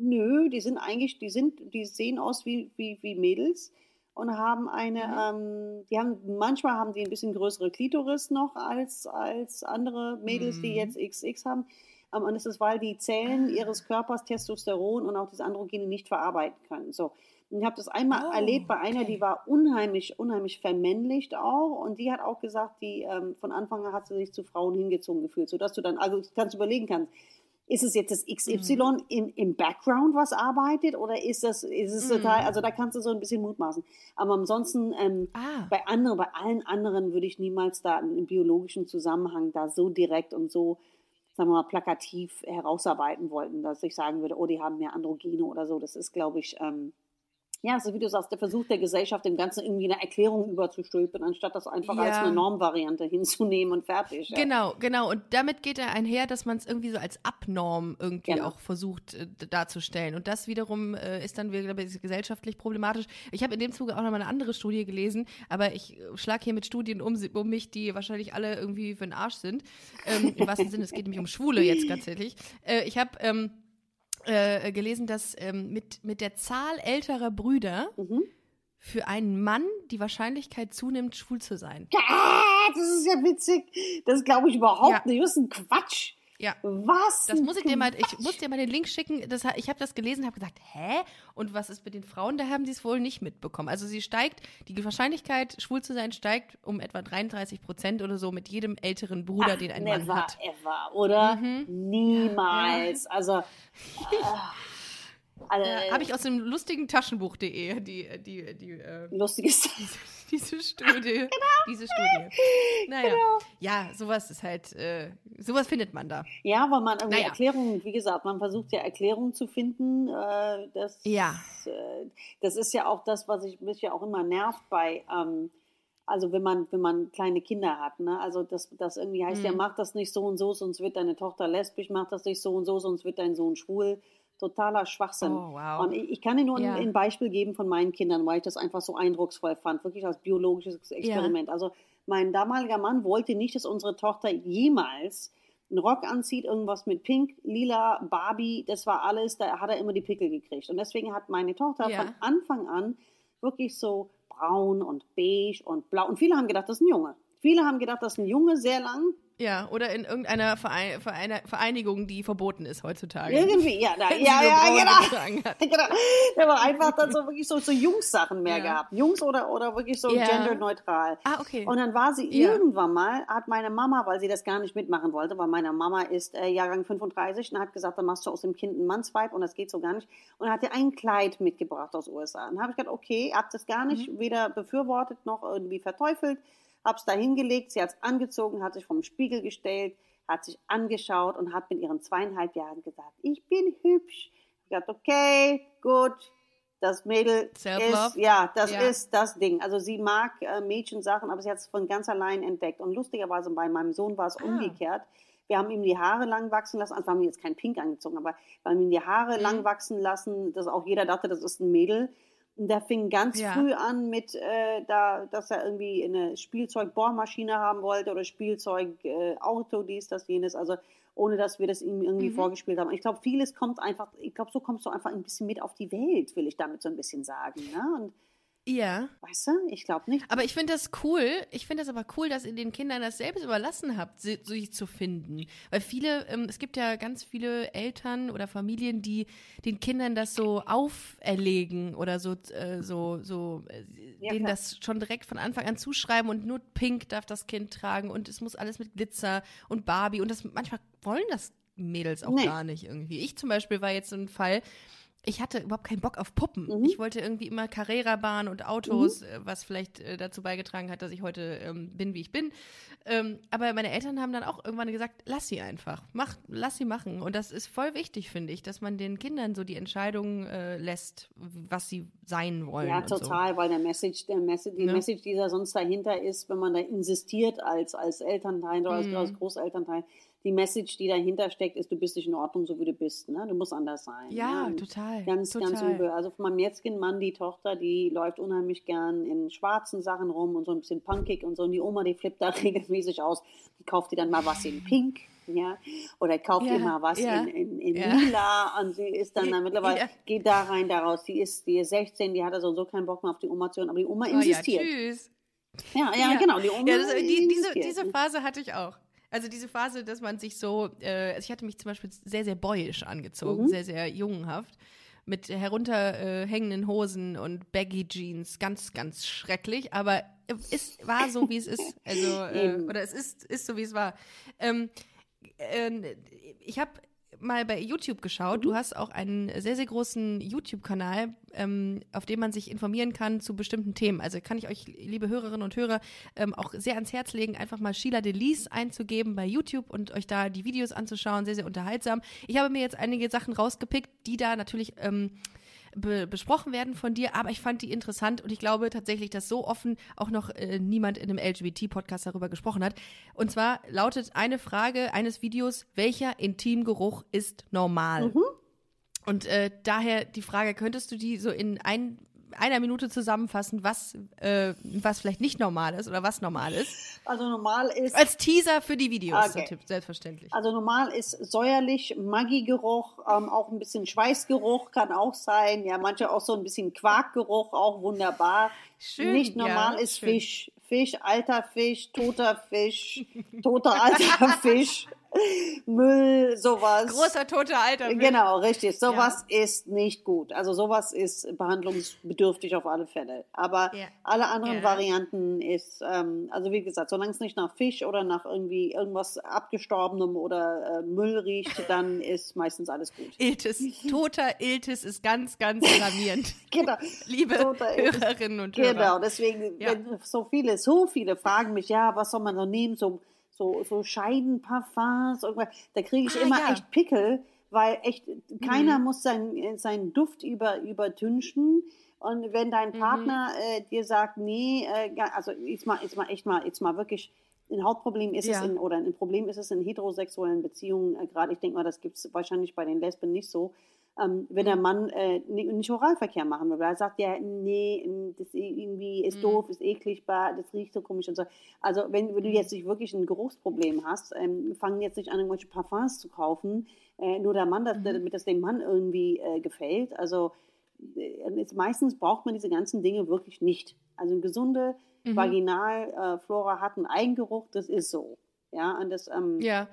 Nö, die sind eigentlich, die sind, die sehen aus wie, wie, wie Mädels und haben eine, Mhm. ähm, die haben, manchmal haben die ein bisschen größere Klitoris noch als, als andere Mädels, die Mhm. jetzt XX haben. Ähm, und es ist, weil die Zellen ihres Körpers Testosteron und auch diese Androgene nicht verarbeiten können. So. Und ich habe das einmal Oh, erlebt bei einer, okay. die war unheimlich, unheimlich vermännlicht auch. Und die hat auch gesagt, die ähm, von Anfang an hat sie sich zu Frauen hingezogen gefühlt, sodass du dann, also kannst überlegen kannst, ist es jetzt das XY Mhm. in, im Background, was arbeitet, oder ist das, ist es Mhm. total, also da kannst du so ein bisschen mutmaßen. Aber ansonsten, ähm, Ah. bei anderen, bei allen anderen würde ich niemals da einen biologischen Zusammenhang da so direkt und so, sagen wir mal, plakativ herausarbeiten wollten, dass ich sagen würde, oh, die haben mehr Androgene oder so. Das ist, glaube ich, ähm, ja, so wie du sagst, der Versuch der Gesellschaft, dem Ganzen irgendwie eine Erklärung überzustülpen, anstatt das einfach als Ja. eine Normvariante hinzunehmen und fertig. Ja. Genau, genau. Und damit geht er einher, dass man es irgendwie so als Abnorm irgendwie Genau. auch versucht äh, darzustellen. Und das wiederum äh, ist dann, ich, gesellschaftlich problematisch. Ich habe in dem Zuge auch noch mal eine andere Studie gelesen, aber ich schlage hier mit Studien um, um mich, die wahrscheinlich alle irgendwie für den Arsch sind. Ähm, Im wahrsten Sinne, es geht nämlich um Schwule jetzt tatsächlich. Äh, ich habe ähm, äh, gelesen, dass ähm, mit, mit der Zahl älterer Brüder Mhm. für einen Mann die Wahrscheinlichkeit zunimmt, schwul zu sein. Ah, das ist ja witzig. Das glaube ich überhaupt Ja. nicht. Das ist ein Quatsch. Ja. Was? Das muss ich dir mal, ich muss dir mal den Link schicken. Das, ich habe das gelesen, habe gesagt, hä? Und was ist mit den Frauen? Da haben sie es wohl nicht mitbekommen. Also sie steigt, die Wahrscheinlichkeit, schwul zu sein, steigt um etwa 33 Prozent oder so mit jedem älteren Bruder, Ach, den ein never Mann hat. ever, oder? Mhm. Niemals. Also, ah, also Äh, habe ich aus dem lustigen Taschenbuch.de die, die, die, äh, lustiges. diese Studie. Genau. Diese Studie. Naja. Ja, sowas ist halt, äh, sowas findet man da. Ja, weil man irgendwie Naja. Erklärungen, wie gesagt, man versucht ja Erklärungen zu finden. Äh, das, Ja. äh, das ist ja auch das, was ich, mich ja auch immer nervt bei, ähm, also wenn man, wenn man kleine Kinder hat, ne? Also das, das irgendwie heißt ja, Mhm. mach das nicht so und so, sonst wird deine Tochter lesbisch, mach das nicht so und so, sonst wird dein Sohn schwul. Totaler Schwachsinn. Oh, wow. Und ich, ich kann dir nur Ja. ein, ein Beispiel geben von meinen Kindern, weil ich das einfach so eindrucksvoll fand, wirklich als biologisches Experiment. Also mein damaliger Mann wollte nicht, dass unsere Tochter jemals einen Rock anzieht, irgendwas mit Pink, Lila, Barbie, das war alles, da hat er immer die Pickel gekriegt. Und deswegen hat meine Tochter Ja. von Anfang an wirklich so braun und beige und blau. Und viele haben gedacht, das ist ein Junge. Viele haben gedacht, das ist ein Junge, sehr lang. Ja, oder in irgendeiner Verein, Verein, Vereinigung, die verboten ist heutzutage. Irgendwie, ja, da, ja, ja, genau. genau. Der war einfach dann so wirklich so, so Jungs-Sachen mehr Ja. gehabt. Jungs oder, oder wirklich so Ja. genderneutral. Ah, okay. Und dann war sie Ja. irgendwann mal, hat meine Mama, weil sie das gar nicht mitmachen wollte, weil meine Mama ist äh, Jahrgang 35 und hat gesagt, dann machst du aus dem Kind einen Mannsweib und das geht so gar nicht. Und hat ihr ein Kleid mitgebracht aus USA. Und dann habe ich gedacht, okay, hab das gar nicht Mhm. weder befürwortet noch irgendwie verteufelt. Hab's da hingelegt, sie hat's angezogen, hat sich vom Spiegel gestellt, hat sich angeschaut und hat mit ihren zweieinhalb Jahren gesagt, ich bin hübsch. Ich dachte, okay, gut, das Mädel ist, ja, das Ja. ist das Ding. Also sie mag äh, Mädchensachen, aber sie hat es von ganz allein entdeckt. Und lustigerweise bei meinem Sohn war es Ah. umgekehrt. wir haben ihm die Haare lang wachsen lassen, also wir haben jetzt kein Pink angezogen, aber wir haben ihm die Haare Mhm. lang wachsen lassen, dass auch jeder dachte, das ist ein Mädel. Und der fing ganz Ja. früh an mit, äh, da, dass er irgendwie eine Spielzeugbohrmaschine haben wollte oder Spielzeugauto, äh, dies, das, jenes. Also ohne, dass wir das ihm irgendwie Mhm. vorgespielt haben. Ich glaube, vieles kommt einfach, ich glaube, so kommst du einfach ein bisschen mit auf die Welt, will ich damit so ein bisschen sagen. Ne? Und Ja. weißt du, ich glaube nicht. Aber ich finde das cool. Ich finde das aber cool, dass ihr den Kindern das selbst überlassen habt, si- sich zu finden. Weil viele, ähm, es gibt ja ganz viele Eltern oder Familien, die den Kindern das so auferlegen oder so, äh, so, so, äh, Ja, denen klar. das schon direkt von Anfang an zuschreiben und nur Pink darf das Kind tragen und es muss alles mit Glitzer und Barbie und das manchmal wollen das Mädels auch Nee. gar nicht irgendwie. Ich zum Beispiel war jetzt so ein Fall, ich hatte überhaupt keinen Bock auf Puppen. Mhm. Ich wollte irgendwie immer Carrera-Bahn und Autos, äh, was vielleicht äh, dazu beigetragen hat, dass ich heute ähm, bin, wie ich bin. Ähm, aber meine Eltern haben dann auch irgendwann gesagt, lass sie einfach, mach, lass sie machen. Und das ist voll wichtig, finde ich, dass man den Kindern so die Entscheidung äh, lässt, was sie sein wollen. Ja, und So. total, weil der Message, der Message, die Ne? Message, die da sonst dahinter ist, wenn man da insistiert als, als Elternteil oder als, Mhm. als Großelternteil, die Message, die dahinter steckt, ist, du bist nicht in Ordnung, so wie du bist. Ne? Du musst anders sein. Ja, ne? total. Ganz, total. ganz übel. Also von meinem jetzigen Mann, die Tochter, die läuft unheimlich gern in schwarzen Sachen rum und so ein bisschen punkig und so. Und die Oma, die flippt da regelmäßig aus. Die kauft ihr dann mal was in Pink, ja. Oder kauft Ja, ihr mal was ja, in, in, in ja. Lila. Und sie ist dann, dann mittlerweile, Ja. geht da rein, da raus. Die ist, die ist 16, die hat also so keinen Bock mehr auf die Oma zu hören. Aber die Oma Oh ja, insistiert. tschüss. ja, ja, genau. Die Oma Ja, das, die, diese, insistiert. diese Phase hatte ich auch. Also diese Phase, dass man sich so, äh, also ich hatte mich zum Beispiel sehr, sehr boyisch angezogen, Mhm. sehr, sehr jungenhaft, mit herunterhängenden Hosen und Baggy Jeans, ganz, ganz schrecklich, aber es war so, wie es ist. Also, äh, oder es ist, ist so, wie es war. Ähm, äh, ich habe mal bei YouTube geschaut. Mhm. Du hast auch einen sehr, sehr großen YouTube-Kanal, ähm, auf dem man sich informieren kann zu bestimmten Themen. Also kann ich euch, liebe Hörerinnen und Hörer, ähm, auch sehr ans Herz legen, einfach mal Sheila Delis einzugeben bei YouTube und euch da die Videos anzuschauen. Sehr, sehr unterhaltsam. Ich habe mir jetzt einige Sachen rausgepickt, die da natürlich ähm, be besprochen werden von dir, aber ich fand die interessant und ich glaube tatsächlich, dass so offen auch noch äh, niemand in einem LGBT-Podcast darüber gesprochen hat. Und zwar lautet eine Frage eines Videos, welcher Intimgeruch ist normal? Und äh, daher die Frage, könntest du die so in ein, einer Minute zusammenfassen, was, äh, was vielleicht nicht normal ist oder was normal ist? Also normal ist, Als Teaser für die Videos, Okay. Tipp, selbstverständlich. also normal ist säuerlich, Maggi-Geruch, ähm, auch ein bisschen Schweißgeruch kann auch sein. Ja, manche auch so ein bisschen Quarkgeruch, auch wunderbar. Schön, Nicht normal ja, ist schön. Fisch. Fisch, alter Fisch, toter Fisch, toter alter Fisch, Müll, sowas. Großer toter alter Fisch. Genau, richtig. Sowas ist nicht gut. Also sowas ist behandlungsbedürftig auf alle Fälle. Aber Ja. alle anderen Ja. Varianten ist, ähm, also wie gesagt, solange es nicht nach Fisch oder nach irgendwie irgendwas abgestorbenem oder äh, Müll riecht, dann ist meistens alles gut. Iltis, toter Iltis ist ganz, ganz alarmierend. Genau. Liebe Toter. Hörerinnen und Hörer. Genau, deswegen, Ja. wenn so viele, so viele fragen mich, ja, was soll man so nehmen, so, so, so Scheidenparfums, irgendwas, da kriege ich Ah, immer ja. echt Pickel, weil echt, keiner Mhm. muss seinen, seinen Duft über, übertünchen. Und wenn dein Mhm. Partner äh, dir sagt, nee, äh, also jetzt mal, jetzt mal echt mal, jetzt mal wirklich, ein Hauptproblem ist Ja. es in, oder ein Problem ist es in heterosexuellen Beziehungen, äh, gerade ich denke mal, das gibt es wahrscheinlich bei den Lesben nicht so, ähm, wenn Mhm. der Mann äh, ni- nicht Oralverkehr machen will, weil er sagt, ja, nee, ähm, das irgendwie ist Mhm. doof, ist eklig, das riecht so komisch und so. Also wenn, wenn du Mhm. jetzt nicht wirklich ein Geruchsproblem hast, ähm, fangen jetzt nicht an, irgendwelche Parfums zu kaufen, äh, nur der Mann, das, Mhm. damit das dem Mann irgendwie äh, gefällt. Also äh, jetzt meistens braucht man diese ganzen Dinge wirklich nicht. Also eine gesunde Mhm. Vaginalflora hat einen Eigengeruch, das ist so. Ja, und das ähm, Ja,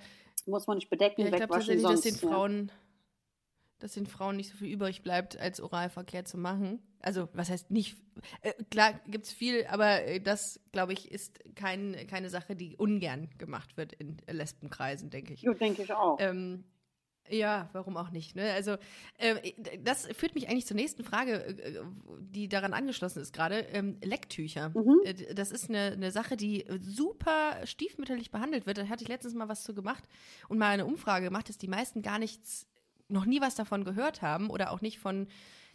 muss man nicht bedecken, ja ich glaube wegwaschen, dass sonst. den ja. Frauen, dass den Frauen nicht so viel übrig bleibt, als Oralverkehr zu machen. Also, was heißt nicht? Äh, klar gibt's viel, aber äh, das, glaube ich, ist kein, keine Sache, die ungern gemacht wird in äh, Lesbenkreisen, denke ich. Ja, denke ich auch. Ähm, ja, warum auch nicht? Ne? Also äh, das führt mich eigentlich zur nächsten Frage, äh, die daran angeschlossen ist gerade. Ähm, Lecktücher. Mhm. Äh, das ist eine, eine Sache, die super stiefmütterlich behandelt wird. Da hatte ich letztens mal was zu gemacht und mal eine Umfrage gemacht, dass die meisten gar nichts noch nie was davon gehört haben oder auch nicht von,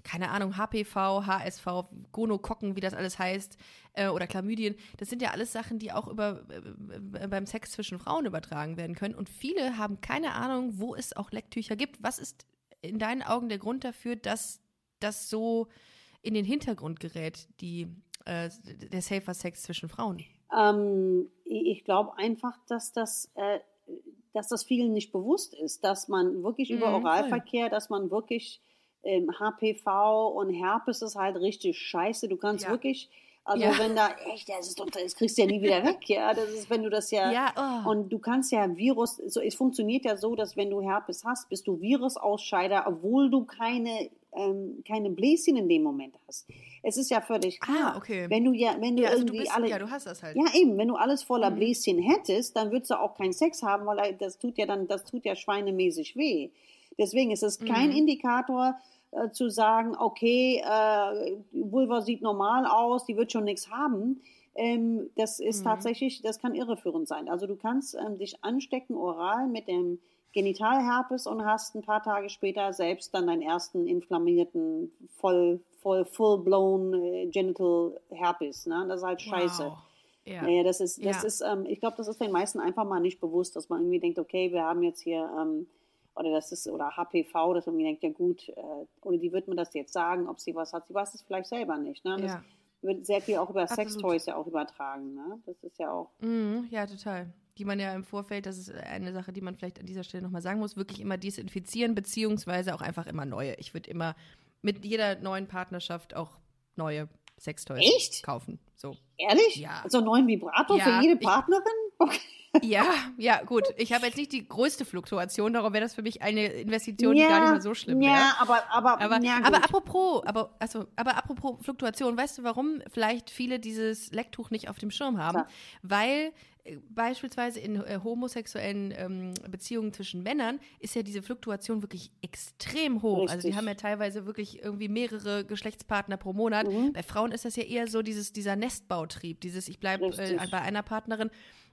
keine Ahnung, HPV, HSV, Gonokokken, wie das alles heißt, äh, oder Chlamydien, das sind ja alles Sachen, die auch über, äh, beim Sex zwischen Frauen übertragen werden können. Und viele haben keine Ahnung, wo es auch Lecktücher gibt. Was ist in deinen Augen der Grund dafür, dass das so in den Hintergrund gerät, die, äh, der Safer Sex zwischen Frauen? Ähm, ich glaube einfach, dass das, äh, dass das vielen nicht bewusst ist, dass man wirklich über Mhm, Oralverkehr, dass man wirklich ähm, HPV und Herpes ist halt richtig scheiße. Du kannst Ja. wirklich, also Ja. wenn da echt, das, ist, doch- das kriegst du ja nie wieder weg, ja. Das ist, wenn du das ja, Ja, oh. und du kannst ja Virus, so, es funktioniert ja so, dass wenn du Herpes hast, bist du Virusausscheider, obwohl du keine, ähm, keine Bläschen in dem Moment hast. Es ist ja völlig klar. Ah, okay. Wenn du ja, wenn du ja, also du irgendwie bist, alle, ja, du hast das halt. ja, eben, wenn du alles voller Mhm. Bläschen hättest, dann würdest du auch keinen Sex haben, weil das tut ja dann, das tut ja schweinemäßig weh. Deswegen ist es kein Mhm. Indikator äh, zu sagen, okay, äh, Vulva sieht normal aus, die wird schon nichts haben. Ähm, das ist Mhm. tatsächlich, das kann irreführend sein. Also du kannst ähm, dich anstecken oral mit dem Genitalherpes und hast ein paar Tage später selbst dann deinen ersten inflammierten, voll, voll, full-blown äh, Genital Herpes. Ne? Das ist halt scheiße. Wow. Ja, das ist, das Ja. ist, ähm, ich glaube, das ist den meisten einfach mal nicht bewusst, dass man irgendwie denkt, okay, wir haben jetzt hier, ähm, oder das ist, oder HPV, dass man irgendwie denkt, ja gut, äh, oder die wird mir das jetzt sagen, ob sie was hat. Sie weiß es vielleicht selber nicht. Ne? Das Ja. Wird sehr viel auch über Absolut. Sextoys ja auch übertragen. Ne? Das ist ja auch. Mhm, ja, total. Die man ja im Vorfeld, das ist eine Sache, die man vielleicht an dieser Stelle nochmal sagen muss, wirklich immer desinfizieren, beziehungsweise auch einfach immer neue. Ich würde immer mit jeder neuen Partnerschaft auch neue Sextoys Echt? kaufen. So. Ehrlich? Ja. So einen neuen Vibrator Ja, für jede ich- Partnerin? Okay. Ja, ja, gut. Ich habe jetzt nicht die größte Fluktuation, darum wäre das für mich eine Investition, die gar nicht mal so schlimm wäre. Ja, aber, aber, Aber, ja, aber apropos, aber, also, aber apropos Fluktuation, weißt du, warum vielleicht viele dieses Lecktuch nicht auf dem Schirm haben? Klar. Weil äh, beispielsweise in äh, homosexuellen ähm, Beziehungen zwischen Männern ist ja diese Fluktuation wirklich extrem hoch. Also die Richtig. haben ja teilweise wirklich irgendwie mehrere Geschlechtspartner pro Monat. Mhm. Bei Frauen ist das ja eher so dieses, dieser Nestbautrieb, dieses ich bleibe äh, Richtig. bei einer Partnerin.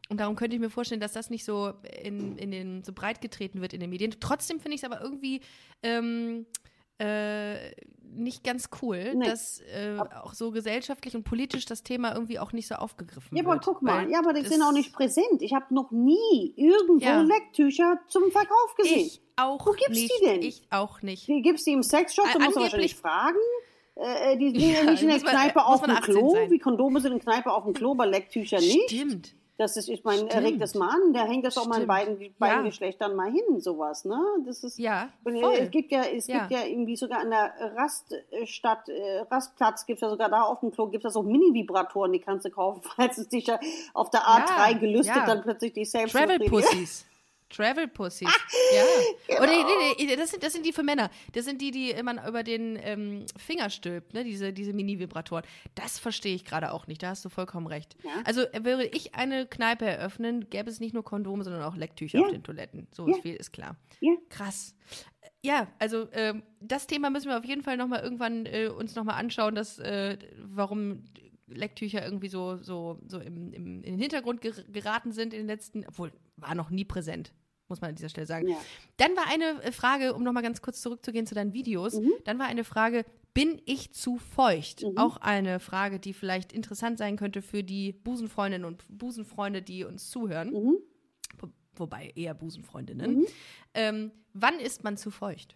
Und darum könnte ich mir vorstellen, dass das nicht so in, in den so breit getreten wird in den Medien. Trotzdem finde ich es aber irgendwie ähm, äh, nicht ganz cool, Nee. dass äh, auch so gesellschaftlich und politisch das Thema irgendwie auch nicht so aufgegriffen Ja, wird. aber guck mal, ja, aber die sind auch nicht präsent. Ich habe noch nie irgendwo Ja. Lecktücher zum Verkauf gesehen. Ich auch Wo gibt's nicht. die denn? Ich auch nicht. Die gibt's die im Sexshop, du Äh, musst du wahrscheinlich angeblich- fragen. Äh, äh, die sind ja Ja, nicht in der man- Kneipe auf dem 18 Klo, sein. wie Kondome sind in Kneipe auf dem Klo, aber Lecktücher nicht. Stimmt. Das ist, ich meine, Stimmt. regt das mal an, da hängt das auch mal in beiden, beiden Ja. Geschlechtern mal hin, sowas, ne? Das ist, Ja, und, voll. Es gibt ja, es Ja. gibt ja irgendwie sogar an der Raststadt, äh, Rastplatz gibt es ja sogar da auf dem Klo gibt es auch Mini-Vibratoren, die kannst du kaufen, falls es dich ja auf der A3 Ja, gelüstet, dann plötzlich die selbst Travel Pussies. Travel Pussies. ja. Oder nee, nee, das sind, das sind die für Männer. Das sind die, die man über den ähm, Finger stülpt, ne? diese, diese Mini-Vibratoren. Das verstehe ich gerade auch nicht. Da hast du vollkommen recht. Ja. Also äh, würde ich eine Kneipe eröffnen, gäbe es nicht nur Kondome, sondern auch Lecktücher Ja. auf den Toiletten. So Ja. viel ist klar. Ja. Krass. Äh, Ja, also ähm, das Thema müssen wir auf jeden Fall nochmal irgendwann äh, uns nochmal anschauen, dass, äh, warum Lecktücher irgendwie so, so, so im, im, in den Hintergrund ger geraten sind in den letzten, obwohl war noch nie präsent, muss man an dieser Stelle sagen. Ja. Dann war eine äh, Frage, um nochmal ganz kurz zurückzugehen zu deinen Videos, dann war eine Frage, bin ich zu feucht? Auch eine Frage, die vielleicht interessant sein könnte für die Busenfreundinnen und Busenfreunde, die uns zuhören. Mhm. Wo- Wobei eher Busenfreundinnen. Ähm, wann ist man zu feucht?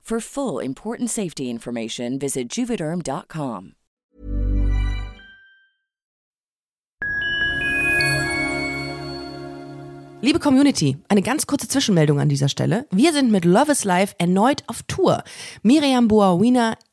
For full important safety information, visit juvederm.com. Liebe Community, eine ganz kurze Zwischenmeldung an dieser Stelle. Wir sind mit Love is Life erneut auf Tour. Miriam Boawina,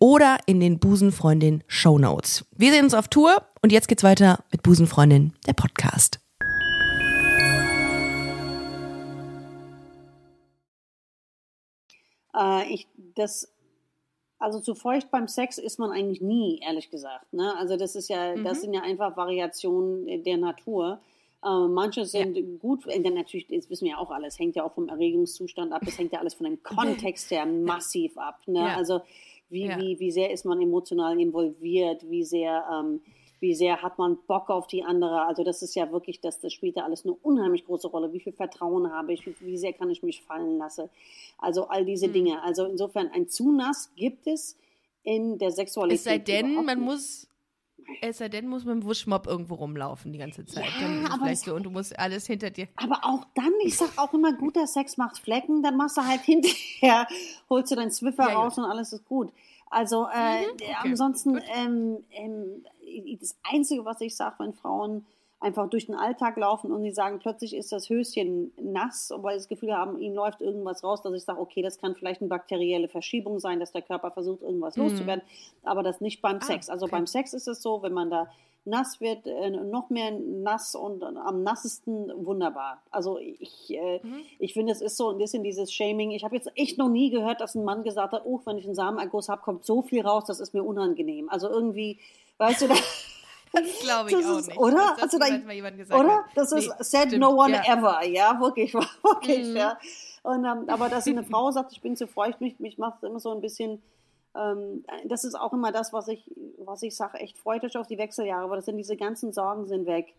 oder in den Busenfreundin Show Notes. Wir sehen uns auf Tour und jetzt geht's weiter mit Busenfreundin, der Podcast. Äh, ich, das, also zu feucht beim Sex ist man eigentlich nie, ehrlich gesagt. Ne? Also das ist ja, Mhm. das sind ja einfach Variationen der Natur. Äh, manche sind gut, äh, denn natürlich, das wissen wir ja auch alles, hängt ja auch vom Erregungszustand ab, es hängt ja alles von dem Kontext her massiv ab. Ne? Ja. Also wie, Ja. wie, wie sehr ist man emotional involviert, wie sehr, ähm, wie sehr hat man Bock auf die andere. Also das ist ja wirklich, das, das spielt ja alles eine unheimlich große Rolle. Wie viel Vertrauen habe ich, wie, wie sehr kann ich mich fallen lassen. Also all diese Hm. Dinge. Also insofern ein zu nass gibt es in der Sexualität. Es sei denn, man muss. Es sei denn, muss man mit dem Wuschmopp irgendwo rumlaufen die ganze Zeit. Ja, dann aber vielleicht so und du musst alles hinter dir. Aber auch dann, ich sag auch immer, guter Sex macht Flecken, dann machst du halt hinterher, holst du deinen Zwiffer Ja, ja. raus und alles ist gut. Also äh, Mhm, okay, ansonsten, ähm, ähm, das Einzige, was ich sage, wenn Frauen einfach durch den Alltag laufen und sie sagen, plötzlich ist das Höschen nass, weil sie das Gefühl haben, ihnen läuft irgendwas raus, dass ich sage, okay, das kann vielleicht eine bakterielle Verschiebung sein, dass der Körper versucht, irgendwas loszuwerden, aber das nicht beim Mhm. Ah, Sex. Also okay. beim Sex ist es so, wenn man da nass wird, äh, noch mehr nass und am nassesten wunderbar. Also ich, äh, Mhm. ich finde, es ist so ein bisschen dieses Shaming. Ich habe jetzt echt noch nie gehört, dass ein Mann gesagt hat, oh, wenn ich einen Samenerguss habe, kommt so viel raus, das ist mir unangenehm. Also irgendwie, weißt du, Das glaube ich das auch ist, nicht. oder? dass das Also da- gesagt oder? Das ist Nee, said stimmt, no one ja. ever, ja, wirklich, wirklich, Mhm. ja. Und, ähm, aber dass eine Frau sagt, ich bin zu feucht, mich, mich macht immer so ein bisschen, ähm, das ist auch immer das, was ich, was ich sage, echt freut euch auf die Wechseljahre, aber das sind diese ganzen Sorgen sind weg.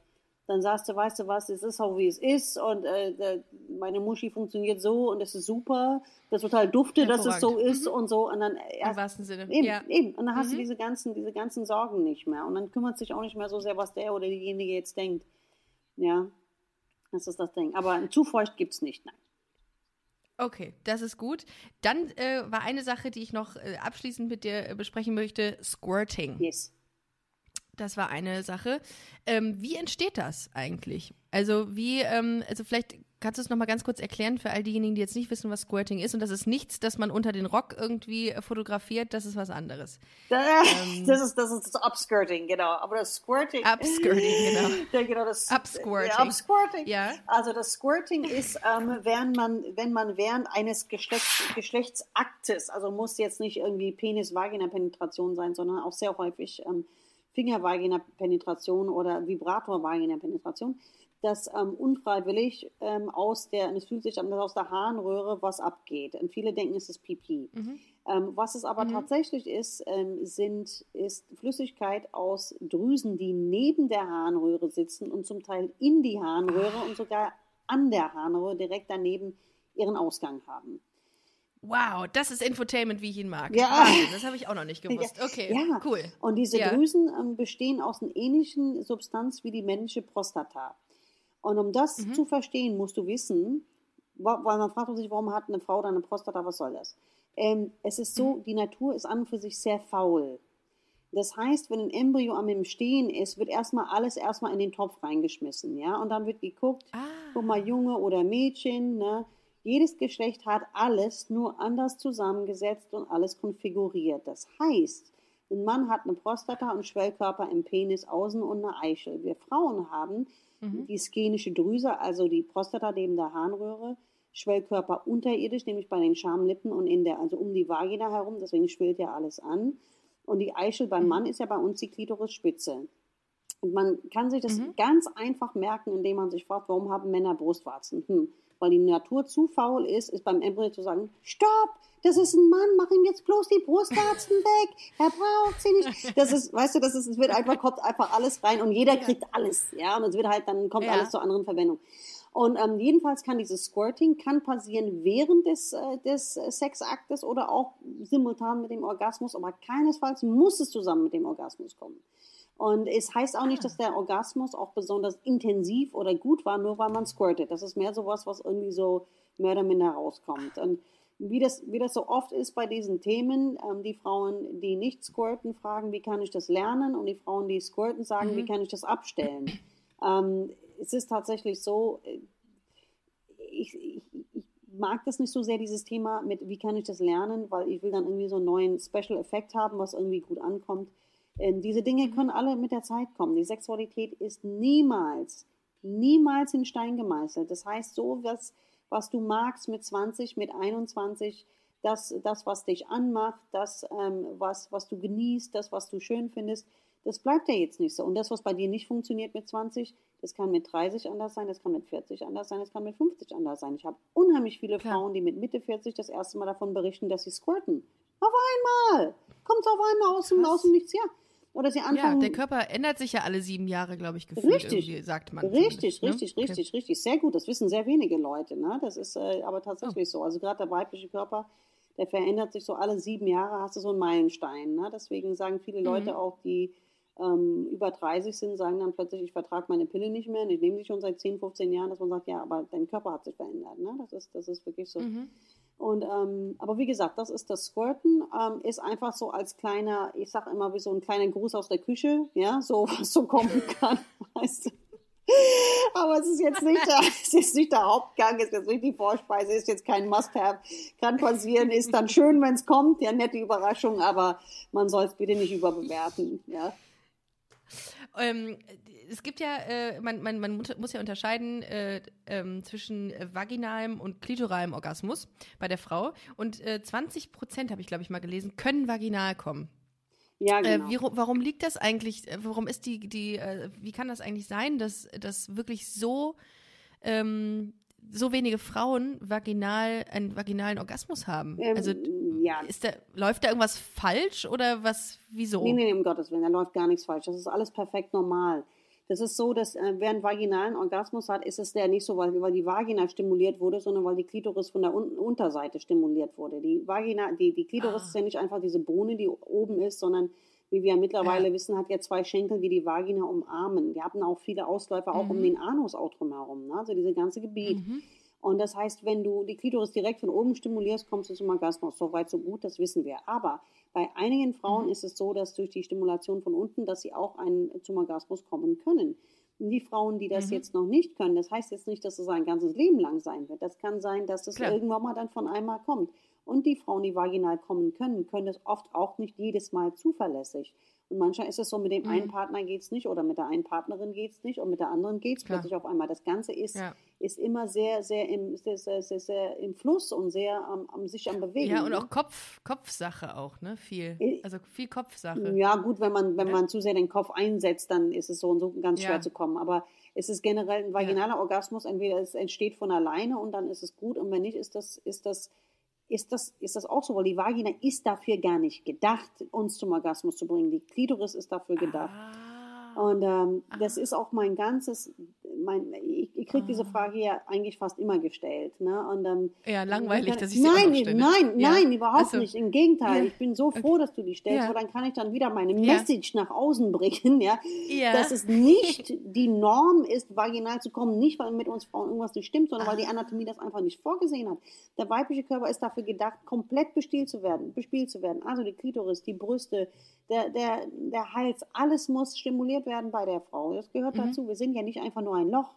Dann sagst du, weißt du was, es ist so, wie es ist und äh, meine Muschi funktioniert so und es ist super, das total dufte, dass es so ist und so und dann Im erst, wahrsten Sinne. Eben, ja. eben. Und dann hast du Mhm. diese ganzen, diese ganzen Sorgen nicht mehr. Und dann kümmert sich auch nicht mehr so sehr, was der oder diejenige jetzt denkt. Ja, das ist das Ding. Aber zu feucht gibt es nicht, nein. Okay, das ist gut. Dann äh, war eine Sache, die ich noch äh, abschließend mit dir äh, besprechen möchte: Squirting. Yes. Das war eine Sache. Ähm, wie entsteht das eigentlich? Also wie, ähm, also vielleicht kannst du es nochmal ganz kurz erklären für all diejenigen, die jetzt nicht wissen, was Squirting ist. Und das ist nichts, das man unter den Rock irgendwie äh, fotografiert, das ist was anderes. Da, Ähm. das, ist, das ist das Upskirting, genau. Aber das Squirting. Upskirting, genau. Ja, genau das, Upsquirting. Ja, Upsquirting. Ja. Also das Squirting ist, während man, wenn man während eines Geschlechts, Geschlechtsaktes, also muss jetzt nicht irgendwie Penis-Vagina-Penetration sein, sondern auch sehr häufig ähm, Finger-Vagina-Penetration oder Vibrator-Vagina-Penetration, dass ähm, unfreiwillig ähm, aus der, es fühlt sich an, dass aus der Harnröhre was abgeht. Und viele denken, es ist Pipi. Mhm. Ähm, was es aber tatsächlich ist, ähm, sind, ist Flüssigkeit aus Drüsen, die neben der Harnröhre sitzen und zum Teil in die Harnröhre und sogar an der Harnröhre direkt daneben ihren Ausgang haben. Wow, das ist Infotainment, wie ich ihn mag. Ja. Wahnsinn, das habe ich auch noch nicht gewusst. Okay, Ja. cool. Und diese Ja. Drüsen ähm, bestehen aus einer ähnlichen Substanz wie die männliche Prostata. Und um das Mhm. zu verstehen, musst du wissen, weil man fragt sich, warum hat eine Frau dann eine Prostata, was soll das? Ähm, es ist so, Mhm. die Natur ist an und für sich sehr faul. Das heißt, wenn ein Embryo am im Stehen ist, wird erstmal alles erstmal in den Topf reingeschmissen, ja, und dann wird geguckt, Ah. guck mal, Junge oder Mädchen, ne? Jedes Geschlecht hat alles nur anders zusammengesetzt und alles konfiguriert. Das heißt, ein Mann hat eine Prostata und Schwellkörper im Penis außen und eine Eichel. Wir Frauen haben mhm. die skenische Drüse, also die Prostata neben der Harnröhre, Schwellkörper unterirdisch, nämlich bei den Schamlippen und in der, also um die Vagina herum, deswegen schwillt ja alles an. Und die Eichel beim mhm. Mann ist ja bei uns die Klitorisspitze. Und man kann sich das mhm. ganz einfach merken, indem man sich fragt, warum haben Männer Brustwarzen? Hm, weil die Natur zu faul ist, ist beim Embryo zu sagen, stopp, das ist ein Mann, mach ihm jetzt bloß die Brustwarzen weg, er braucht sie nicht. Das ist, weißt du, das ist, es wird einfach, kommt einfach alles rein und jeder kriegt alles, ja, und es wird halt, dann kommt ja. alles zur anderen Verwendung. Und ähm, jedenfalls kann dieses Squirting kann passieren während des, äh, des Sexaktes oder auch simultan mit dem Orgasmus, aber keinesfalls muss es zusammen mit dem Orgasmus kommen. Und es heißt auch nicht, dass der Orgasmus auch besonders intensiv oder gut war, nur weil man squirtet. Das ist mehr sowas, was irgendwie so mehr oder minder rauskommt. Und wie das, wie das so oft ist bei diesen Themen, ähm, die Frauen, die nicht squirten, fragen, wie kann ich das lernen? Und die Frauen, die squirten, sagen, mhm. wie kann ich das abstellen? Ähm, es ist tatsächlich so, äh, ich, ich, ich, mag das nicht so sehr, dieses Thema mit, wie kann ich das lernen, weil ich will dann irgendwie so einen neuen Special-Effekt haben, was irgendwie gut ankommt. Diese Dinge können alle mit der Zeit kommen. Die Sexualität ist niemals, niemals in Stein gemeißelt. Das heißt, so was, was du magst mit 20, mit 21, das, das was dich anmacht, das, ähm, was, was du genießt, das, was du schön findest, das bleibt ja jetzt nicht so. Und das, was bei dir nicht funktioniert mit 20, das kann mit 30 anders sein, das kann mit 40 anders sein, das kann mit 50 anders sein. Ich habe unheimlich viele Klar. Frauen, die mit Mitte 40 das erste Mal davon berichten, dass sie squirten. Auf einmal! Kommt auf einmal aus dem, aus dem Nichts, ja. Oder sie anfangen. Ja, der Körper ändert sich ja alle sieben Jahre, glaube ich, gefühlt. Richtig, sagt man. Richtig, ne? richtig, richtig, okay. richtig. Sehr gut. Das wissen sehr wenige Leute. Ne? Das ist äh, aber tatsächlich oh. so. Also gerade der weibliche Körper, der verändert sich so alle sieben Jahre, hast du so einen Meilenstein. Ne? Deswegen sagen viele Leute mhm. auch, die ähm, über 30 sind, sagen dann plötzlich, ich vertrage meine Pille nicht mehr. Und ich nehme sie schon seit 10, 15 Jahren, dass man sagt, ja, aber dein Körper hat sich verändert. Ne? Das, ist, das ist wirklich so. Mhm. Und, ähm, aber wie gesagt, das ist das Squirten, ähm, ist einfach so als kleiner, ich sag immer wie so ein kleiner Gruß aus der Küche, ja, so was so kommen kann, weißt du. Aber es ist jetzt nicht der, es ist nicht der Hauptgang, es ist jetzt nicht die Vorspeise, ist jetzt kein Must-Have. Kann passieren, ist dann schön, wenn es kommt, ja, nette Überraschung, aber man soll es bitte nicht überbewerten, ja. Ähm, es gibt ja, äh, man, man, man muss ja unterscheiden äh, ähm, zwischen vaginalem und klitoralem Orgasmus bei der Frau. Und äh, 20 Prozent, habe ich glaube ich mal gelesen, können vaginal kommen. Ja, äh, genau. Wie, warum liegt das eigentlich, äh, warum ist die, die, äh, wie kann das eigentlich sein, dass das wirklich so ähm, so wenige Frauen vaginal einen vaginalen Orgasmus haben? Ähm, also ja. ist da, läuft da irgendwas falsch oder was? Wieso? Nee, nee, um Gottes Willen, da läuft gar nichts falsch. Das ist alles perfekt normal. Das ist so, dass äh, wer einen vaginalen Orgasmus hat, ist es der nicht so, weil, weil die Vagina stimuliert wurde, sondern weil die Klitoris von der Un Unterseite stimuliert wurde. Die Vagina, die, die Klitoris ah. ist ja nicht einfach diese Bohne, die oben ist, sondern wie wir mittlerweile ja. wissen, hat ja zwei Schenkel, die die Vagina umarmen. Wir hatten auch viele Ausläufer auch mhm. um den Anus auch drumherum, ne? also dieses ganze Gebiet. Mhm. Und das heißt, wenn du die Klitoris direkt von oben stimulierst, kommst du zum Orgasmus. So weit, so gut, das wissen wir. Aber bei einigen Frauen mhm. ist es so, dass durch die Stimulation von unten, dass sie auch einen, zum Orgasmus kommen können. Und die Frauen, die das mhm. jetzt noch nicht können, das heißt jetzt nicht, dass es ein ganzes Leben lang sein wird. Das kann sein, dass es Klar. irgendwann mal dann von einmal kommt. Und die Frauen, die vaginal kommen können, können es oft auch nicht jedes Mal zuverlässig. Und manchmal ist es so, mit dem mhm. einen Partner geht es nicht oder mit der einen Partnerin geht es nicht und mit der anderen geht es plötzlich auf einmal. Das Ganze ist, ja. ist immer sehr, sehr im, sehr, sehr, sehr, sehr im Fluss und sehr am, am sich am Bewegen. Ja, und ne? auch Kopf, Kopfsache auch, ne? Viel. Also viel Kopfsache. Ja, gut, wenn man, wenn ja. man zu sehr den Kopf einsetzt, dann ist es so und so ganz schwer ja. zu kommen. Aber es ist generell ein vaginaler Orgasmus, entweder es entsteht von alleine und dann ist es gut und wenn nicht, ist das, ist das ist das, ist das auch so, weil die Vagina ist dafür gar nicht gedacht, uns zum Orgasmus zu bringen. Die Klitoris ist dafür gedacht. Ah. Und ähm, ah. das ist auch mein ganzes mein, ich, ich kriege diese ah. Frage ja eigentlich fast immer gestellt. Ne? Und, ähm, ja, langweilig, dass ich sie Nein, stelle. nein, ja. nein, überhaupt also, nicht. Im Gegenteil, ja. ich bin so froh, dass du die stellst, ja. weil dann kann ich dann wieder meine Message nach außen bringen, ja? dass es nicht die Norm ist, vaginal zu kommen, nicht weil mit uns Frauen irgendwas nicht stimmt, sondern ah. weil die ah. Anatomie das einfach nicht vorgesehen hat. Der weibliche Körper ist dafür gedacht, komplett bespielt zu werden, bespielt zu werden. Also die Klitoris, die Brüste, der, der, der Hals, alles muss stimuliert werden bei der Frau. Das gehört mhm. dazu. Wir sind ja nicht einfach nur ein Loch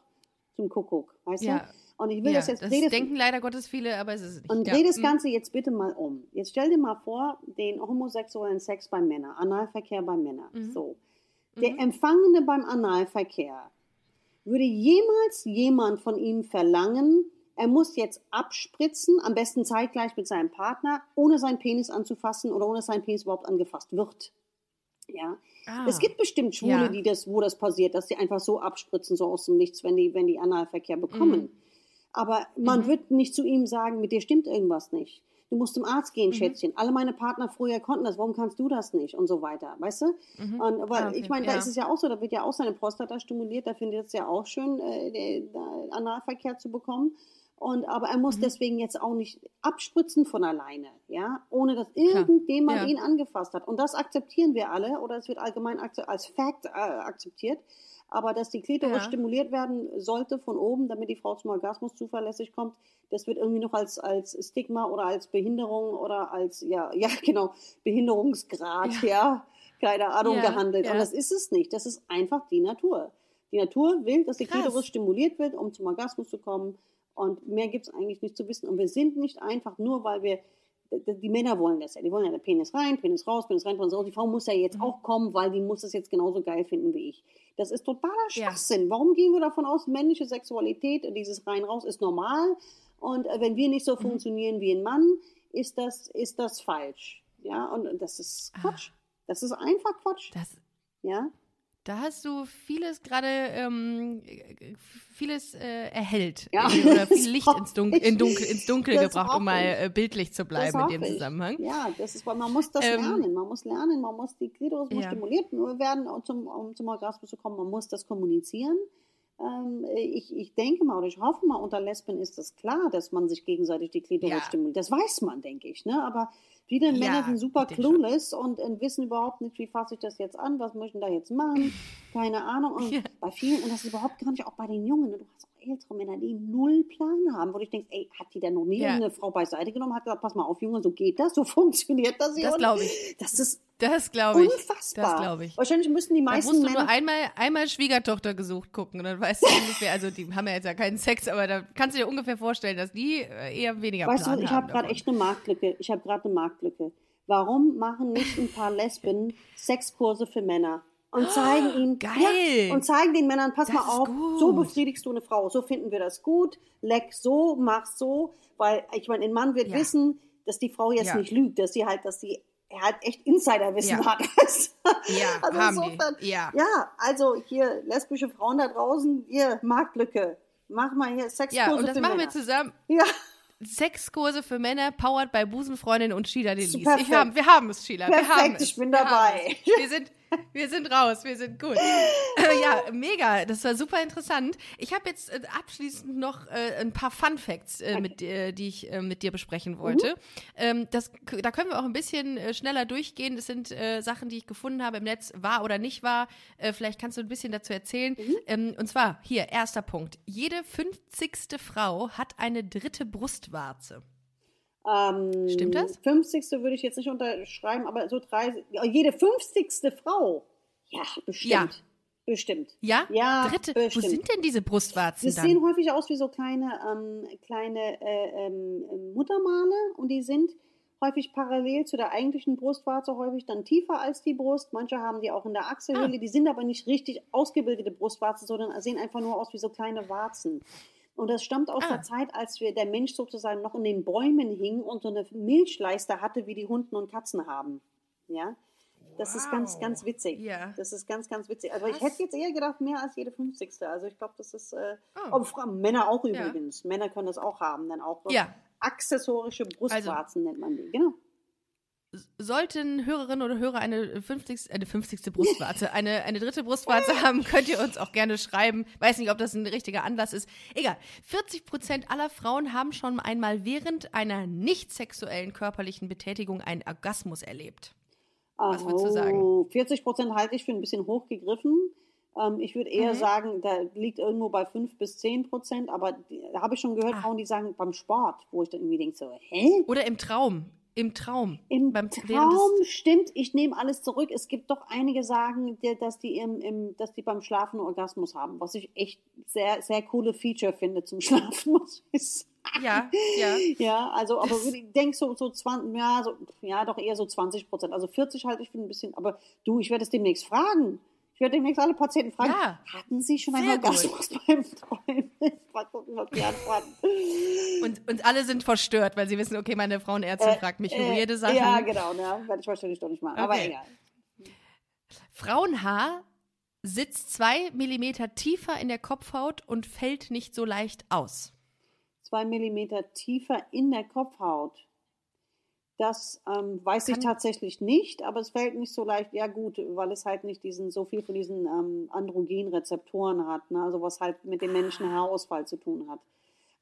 zum Kuckuck, weißt ja. du? Und ich will ja, das jetzt das dreh das- denken leider Gottes viele, aber es ist nicht. und ja. dreh das Mhm. Ganze jetzt bitte mal um. Jetzt stell dir mal vor, den homosexuellen Sex bei Männern, Analverkehr bei Männern. Mhm. So. Der Empfangene beim Analverkehr würde jemals jemand von ihm verlangen, er muss jetzt abspritzen, am besten zeitgleich mit seinem Partner, ohne seinen Penis anzufassen oder ohne dass sein Penis überhaupt angefasst wird. Ja. Ah. Es gibt bestimmt Schwule, Ja. die das, wo das passiert, dass die einfach so abspritzen, so aus dem Nichts, wenn die, wenn die Analverkehr bekommen. Mhm. Aber man wird nicht zu ihm sagen, mit dir stimmt irgendwas nicht. Du musst zum Arzt Mhm. gehen, Schätzchen. Alle meine Partner früher konnten das, warum kannst du das nicht? Und so weiter, weißt du? Und, weil Ah, okay. ich meine, da Ja. ist es ja auch so, da wird ja auch seine Prostata stimuliert, da findet es ja auch schön, äh, Analverkehr zu bekommen. Und, aber er Mhm. muss deswegen jetzt auch nicht abspritzen von alleine, ja, ohne dass irgendjemand Ja. ihn angefasst hat. Und das akzeptieren wir alle, oder es wird allgemein als Fact äh, akzeptiert. Aber dass die Klitoris Ja. stimuliert werden sollte von oben, damit die Frau zum Orgasmus zuverlässig kommt, das wird irgendwie noch als, als Stigma oder als Behinderung oder als, ja, ja, genau, Behinderungsgrad, ja, keine Ahnung, Ja, gehandelt. ja. Und das ist es nicht. Das ist einfach die Natur. Die Natur will, dass die Krass. Klitoris stimuliert wird, um zum Orgasmus zu kommen. Und mehr gibt es eigentlich nicht zu wissen. Und wir sind nicht einfach nur, weil wir, die Männer wollen das ja. Die wollen ja Penis rein, Penis raus, Penis rein, Penis raus. Die Frau muss ja Mhm. jetzt auch kommen, weil die muss es jetzt genauso geil finden wie ich. Das ist totaler Ja. Schwachsinn. Warum gehen wir davon aus, männliche Sexualität, dieses rein-raus ist normal? Und äh, wenn wir nicht Mhm. so funktionieren wie ein Mann, ist das, ist das falsch. Ja, und das ist Quatsch. Das ist einfach Quatsch. Das, Ja. Da hast du vieles gerade, ähm, äh, vieles äh, erhellt. Ja, Oder viel Licht ins, Dunkel, in Dunkel, ins Dunkel gebracht, um mal äh, bildlich zu bleiben in dem ich. Zusammenhang. Ja, das ist, weil man muss das Ähm, lernen. Man muss lernen, man muss die Klitoris muss Ja. stimuliert werden, um zum, um zum Orgasmus zu kommen. Man muss das kommunizieren. Ähm, ich, ich denke mal oder ich hoffe mal, unter Lesben ist das klar, dass man sich gegenseitig die Klitoris Ja. stimuliert. Das weiß man, denke ich. Ne? Aber viele Ja, Männer sind super ich clueless und, äh, wissen überhaupt nicht, wie fasse ich das jetzt an, was möchten da jetzt machen. Keine Ahnung. Und Ja. bei vielen, und das ist überhaupt gar nicht auch bei den Jungen, du hast ältere Männer, die null Plan haben, wo du denkst, ey, hat die denn noch nie Ja. eine Frau beiseite genommen, hat gesagt, pass mal auf, Junge, so geht das, so funktioniert das hier. Das glaube ich. Das ist Das glaube ich. unfassbar. Das glaube ich. Wahrscheinlich müssen die Da meisten musst du Männer... nur einmal, einmal Schwiegertochter gesucht gucken und dann weißt du ungefähr, also die haben ja jetzt ja keinen Sex, aber da kannst du dir ungefähr vorstellen, dass die äh, eher weniger Weißt Plan du, ich habe gerade echt eine Marktlücke. Ich habe gerade eine Marktlücke. Warum machen nicht ein paar Lesben Sexkurse für Männer? Und zeigen ihnen, Geil. Ja, und zeigen den Männern, pass Das mal auf, so befriedigst du eine Frau, so finden wir das gut, leck so, mach so, weil ich meine, ein Mann wird Ja. wissen, dass die Frau jetzt Ja. nicht lügt, dass sie halt, dass sie er halt echt Insiderwissen Ja. hat. Ja, also haben insofern, die. Ja. ja, also hier lesbische Frauen da draußen, hier Marktlücke, mach mal hier Sexkurse Ja, und das machen wir Männer. zusammen. Ja. Sexkurse für Männer, powered bei Busenfreundin und Sheila Delis. Ich haben, wir haben es, Sheila. wir Perfekt, haben es. ich bin Wir haben dabei. es. Wir sind, wir sind raus, wir sind gut. Äh, ja, mega. Das war super interessant. Ich habe jetzt äh, abschließend noch äh, ein paar Fun Facts, mit, die ich mit dir besprechen wollte. Ähm, das, da können wir auch ein bisschen schneller durchgehen. Das sind Sachen, die ich gefunden habe im Netz, wahr oder nicht wahr. Vielleicht kannst du ein bisschen dazu erzählen. Ähm, und zwar, hier, erster Punkt. Jede 50. Frau hat eine dritte Brustwarze. Ähm, Stimmt das? 50. würde ich jetzt nicht unterschreiben, aber so 30, ja, jede 50. Frau. Ja, bestimmt. Ja. Bestimmt. Ja? Ja, Dritte. bestimmt. Wo sind denn diese Brustwarzen dann? sehen häufig aus wie so kleine, ähm, kleine äh, ähm, Muttermale und die sind häufig parallel zu der eigentlichen Brustwarze, häufig dann tiefer als die Brust. Manche haben die auch in der Achselhöhle, Ah. die sind aber nicht richtig ausgebildete Brustwarzen, sondern sehen einfach nur aus wie so kleine Warzen. Und das stammt aus Ah. der Zeit, als wir, der Mensch sozusagen noch in den Bäumen hing und so eine Milchleiste hatte, wie die Hunden und Katzen haben. Ja, das ist ganz, ganz witzig. Ja. Das ist ganz, ganz witzig. Also ich hätte jetzt eher gedacht, mehr als jede 50. Also ich glaube, das ist, äh, Oh. aber Frauen, Männer auch Ja. übrigens. Männer können das auch haben, dann auch Ja. accessorische Brustwarzen nennt man die. Genau. Sollten Hörerinnen oder Hörer eine 50. Eine 50. Brustwarze, eine, eine dritte Brustwarze haben, könnt ihr uns auch gerne schreiben. Weiß nicht, ob das ein richtiger Anlass ist. Egal. 40 Prozent aller Frauen haben schon einmal während einer nicht sexuellen körperlichen Betätigung einen Orgasmus erlebt. Was würdest du sagen? Oh, 40 Prozent halte ich für ein bisschen hochgegriffen. Ähm, ich würde eher Mhm. sagen, da liegt irgendwo bei 5 bis 10 Prozent, aber die, da habe ich schon gehört, Ah. Frauen, die sagen beim Sport, wo ich dann irgendwie denke so, hä? Oder im Traum. Im Traum. Im Beim- Traum stimmt, ich nehme alles zurück. Es gibt doch einige sagen, die- dass die, im, im, dass die beim Schlafen Orgasmus haben, was ich echt sehr, sehr coole Feature finde zum Schlafen, muss ich sagen. Ja, ja. Ja, also, aber ich denke so, so 20, ja, so, ja, doch eher so 20 Prozent. Also 40 halte ich für ein bisschen, aber du, ich werde es demnächst fragen. Ich werde demnächst alle Patienten fragen, Ja. hatten Sie schon einen. Orgasmus beim Träumen? Mal gucken, was die antworten. Und, und alle sind verstört, weil sie wissen, okay, meine Frauenärztin fragt mich Äh, weirde Sachen. Ja, genau, ne? werde ich wahrscheinlich doch nicht machen, aber Okay. egal. Frauenhaar sitzt zwei Millimeter tiefer in der Kopfhaut und fällt nicht so leicht aus. zwei Millimeter tiefer in der Kopfhaut. Das ähm, weiß ich Kann- tatsächlich nicht, aber es fällt nicht so leicht. Ja gut, weil es halt nicht diesen so viel von diesen ähm, Androgenrezeptoren hat, ne? also was halt mit dem männlichen Haarausfall zu tun hat.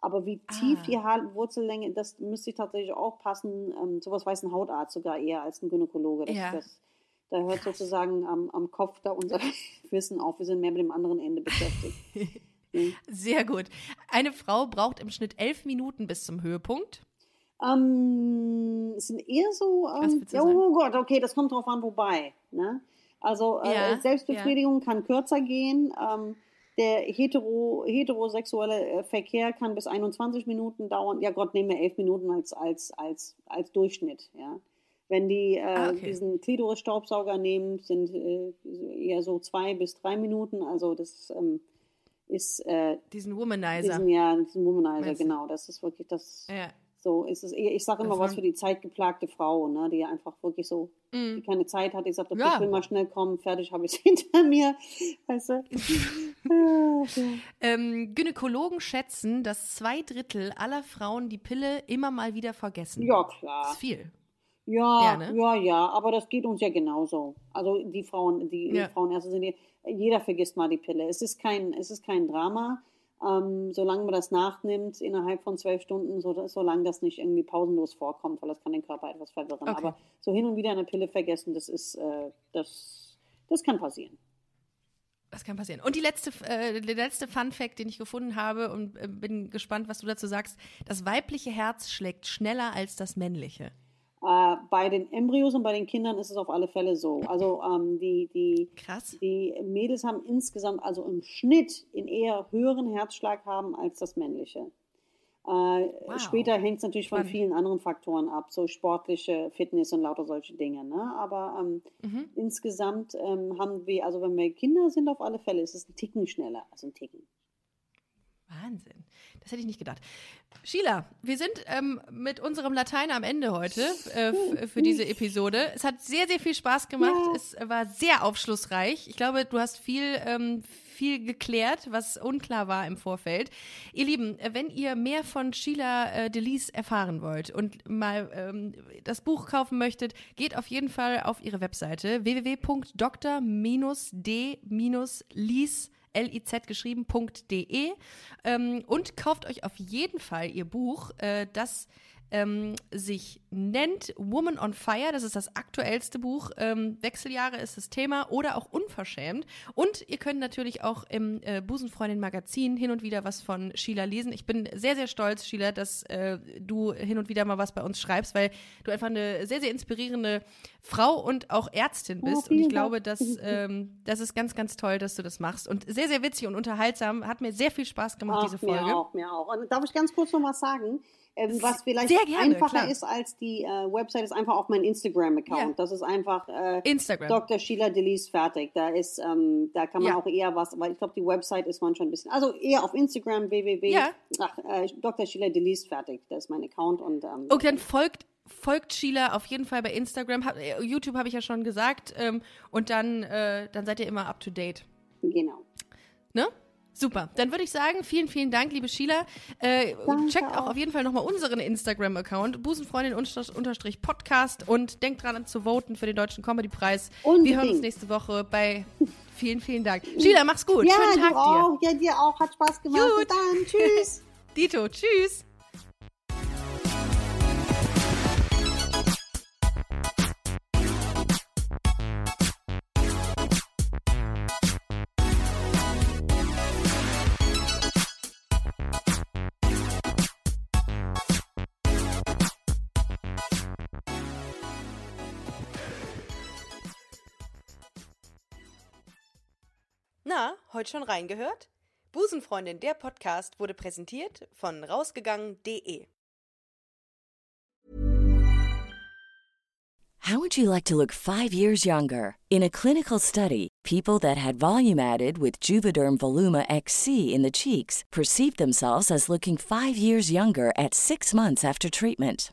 Aber wie tief Ah. die Haarwurzellänge, das müsste ich tatsächlich auch passen. Ähm, sowas weiß ein Hautarzt sogar eher als ein Gynäkologe. Das, Ja. das, da hört sozusagen am, am Kopf da unser Wissen auf. Wir sind mehr mit dem anderen Ende beschäftigt. Sehr gut. Eine Frau braucht im Schnitt elf Minuten bis zum Höhepunkt. Ähm, es sind eher so, ähm, ja, oh Gott, okay, das kommt drauf an, wobei. Ne? Also äh, Ja, Selbstbefriedigung kann kürzer gehen. Ähm, der hetero, heterosexuelle äh, Verkehr kann bis 21 Minuten dauern. Ja Gott, nehmen wir 11 Minuten als, als, als, als Durchschnitt. Ja? Wenn die äh, Ah, okay. diesen Klitoris-Staubsauger nehmen, sind äh, eher so zwei bis drei Minuten. Also das ähm, ist äh, Diesen Womanizer. diesen, ja, diesen Womanizer, Meinst genau. Das ist wirklich das. ja. So ist es eher, ich sage immer Das was für die zeitgeplagte Frau, ne, die einfach wirklich so, die Mm. keine Zeit hat, die sagt, okay, Ja. ich will mal schnell kommen, fertig habe ich es hinter mir. Weißt du? Ja. Ähm, Gynäkologen schätzen, dass zwei Drittel aller Frauen die Pille immer mal wieder vergessen. ja, Das klar. ist viel. Ja, Ja, ne? ja, ja, aber das geht uns ja genauso. Also die Frauen, die, Ja. die Frauenärzte sind die, jeder vergisst mal die Pille. Es ist kein, es ist kein Drama. Ähm, solange man das nachnimmt innerhalb von zwölf Stunden, so, solange das nicht irgendwie pausenlos vorkommt, weil das kann den Körper etwas verwirren. Okay. Aber so hin und wieder eine Pille vergessen, das ist, äh, das, das kann passieren. Das kann passieren. Und die letzte, äh, der letzte Fun Fact, den ich gefunden habe und äh, bin gespannt, was du dazu sagst. Das weibliche Herz schlägt schneller als das männliche. Äh, bei den Embryos und bei den Kindern ist es auf alle Fälle so. Also ähm, die, die, Krass. die Mädels haben insgesamt, also im Schnitt, einen eher höheren Herzschlag haben als das männliche. Äh, Später hängt es natürlich von vielen anderen Faktoren ab, so sportliche Fitness und lauter solche Dinge. Ne? Aber ähm, Mhm. insgesamt ähm, haben wir, also wenn wir Kinder sind, auf alle Fälle ist es ein Ticken schneller, also ein Ticken. Wahnsinn. Das hätte ich nicht gedacht. Sheila, wir sind ähm, mit unserem Latein am Ende heute äh, für diese Episode. Es hat sehr, sehr viel Spaß gemacht. Ja. Es war sehr aufschlussreich. Ich glaube, du hast viel, ähm, viel geklärt, was unklar war im Vorfeld. Ihr Lieben, wenn ihr mehr von Sheila äh, Delis erfahren wollt und mal ähm, das Buch kaufen möchtet, geht auf jeden Fall auf ihre Webseite www.dr-d-lies L-I-Z geschrieben.de ähm, und kauft euch auf jeden Fall ihr Buch, äh, das ähm, sich nennt Woman on Fire. Das ist das aktuellste Buch. Ähm, Wechseljahre ist das Thema oder auch unverschämt. Und ihr könnt natürlich auch im äh, Busenfreundin Magazin hin und wieder was von Sheila lesen. Ich bin sehr, sehr stolz, Sheila, dass äh, du hin und wieder mal was bei uns schreibst, weil du einfach eine sehr, sehr inspirierende Frau und auch Ärztin Oh, bist. und ich glaube, dass ähm, das ist ganz, ganz toll, dass du das machst. Und sehr, sehr witzig und unterhaltsam. Hat mir sehr viel Spaß gemacht, Ach, diese Folge. Mir auch, mir auch. Und darf ich ganz kurz noch was sagen? Ähm, was vielleicht gerne, einfacher klar. ist als die äh, Website, ist einfach auch mein Instagram-Account. Ja. Das ist einfach äh, Instagram. Dr. Sheila Delis fertig. Da ist, ähm, da kann man Ja. auch eher was, weil ich glaube, die Website ist man schon ein bisschen, also eher auf Instagram www. Ja. Ach, äh, Dr. Sheila Delis fertig. Das ist mein Account und ähm, Okay, dann folgt, folgt Sheila auf jeden Fall bei Instagram. Hab, äh, YouTube habe ich ja schon gesagt. Ähm, und dann, äh, dann seid ihr immer up to date. genau. Ne? Super. Dann würde ich sagen, vielen, vielen Dank, liebe Sheila. Äh, checkt auch auf jeden Fall nochmal unseren Instagram-Account, Busenfreundin-Podcast und denkt dran zu voten für den Deutschen Comedy-Preis. Wir hören uns nächste Woche bei. Vielen, vielen Dank. Sheila, mach's gut. Ja, Schönen Tag dir. auch. Ja, dir auch. Hat Spaß gemacht. Gut. Bis dann. Tschüss. Dito, tschüss. Heute schon reingehört? Busenfreundin, der Podcast wurde präsentiert von rausgegangen.de. How would you like to look five years younger? In a clinical study, people that had volume added with Juvederm Voluma XC in the cheeks perceived themselves as looking five years younger at six months after treatment.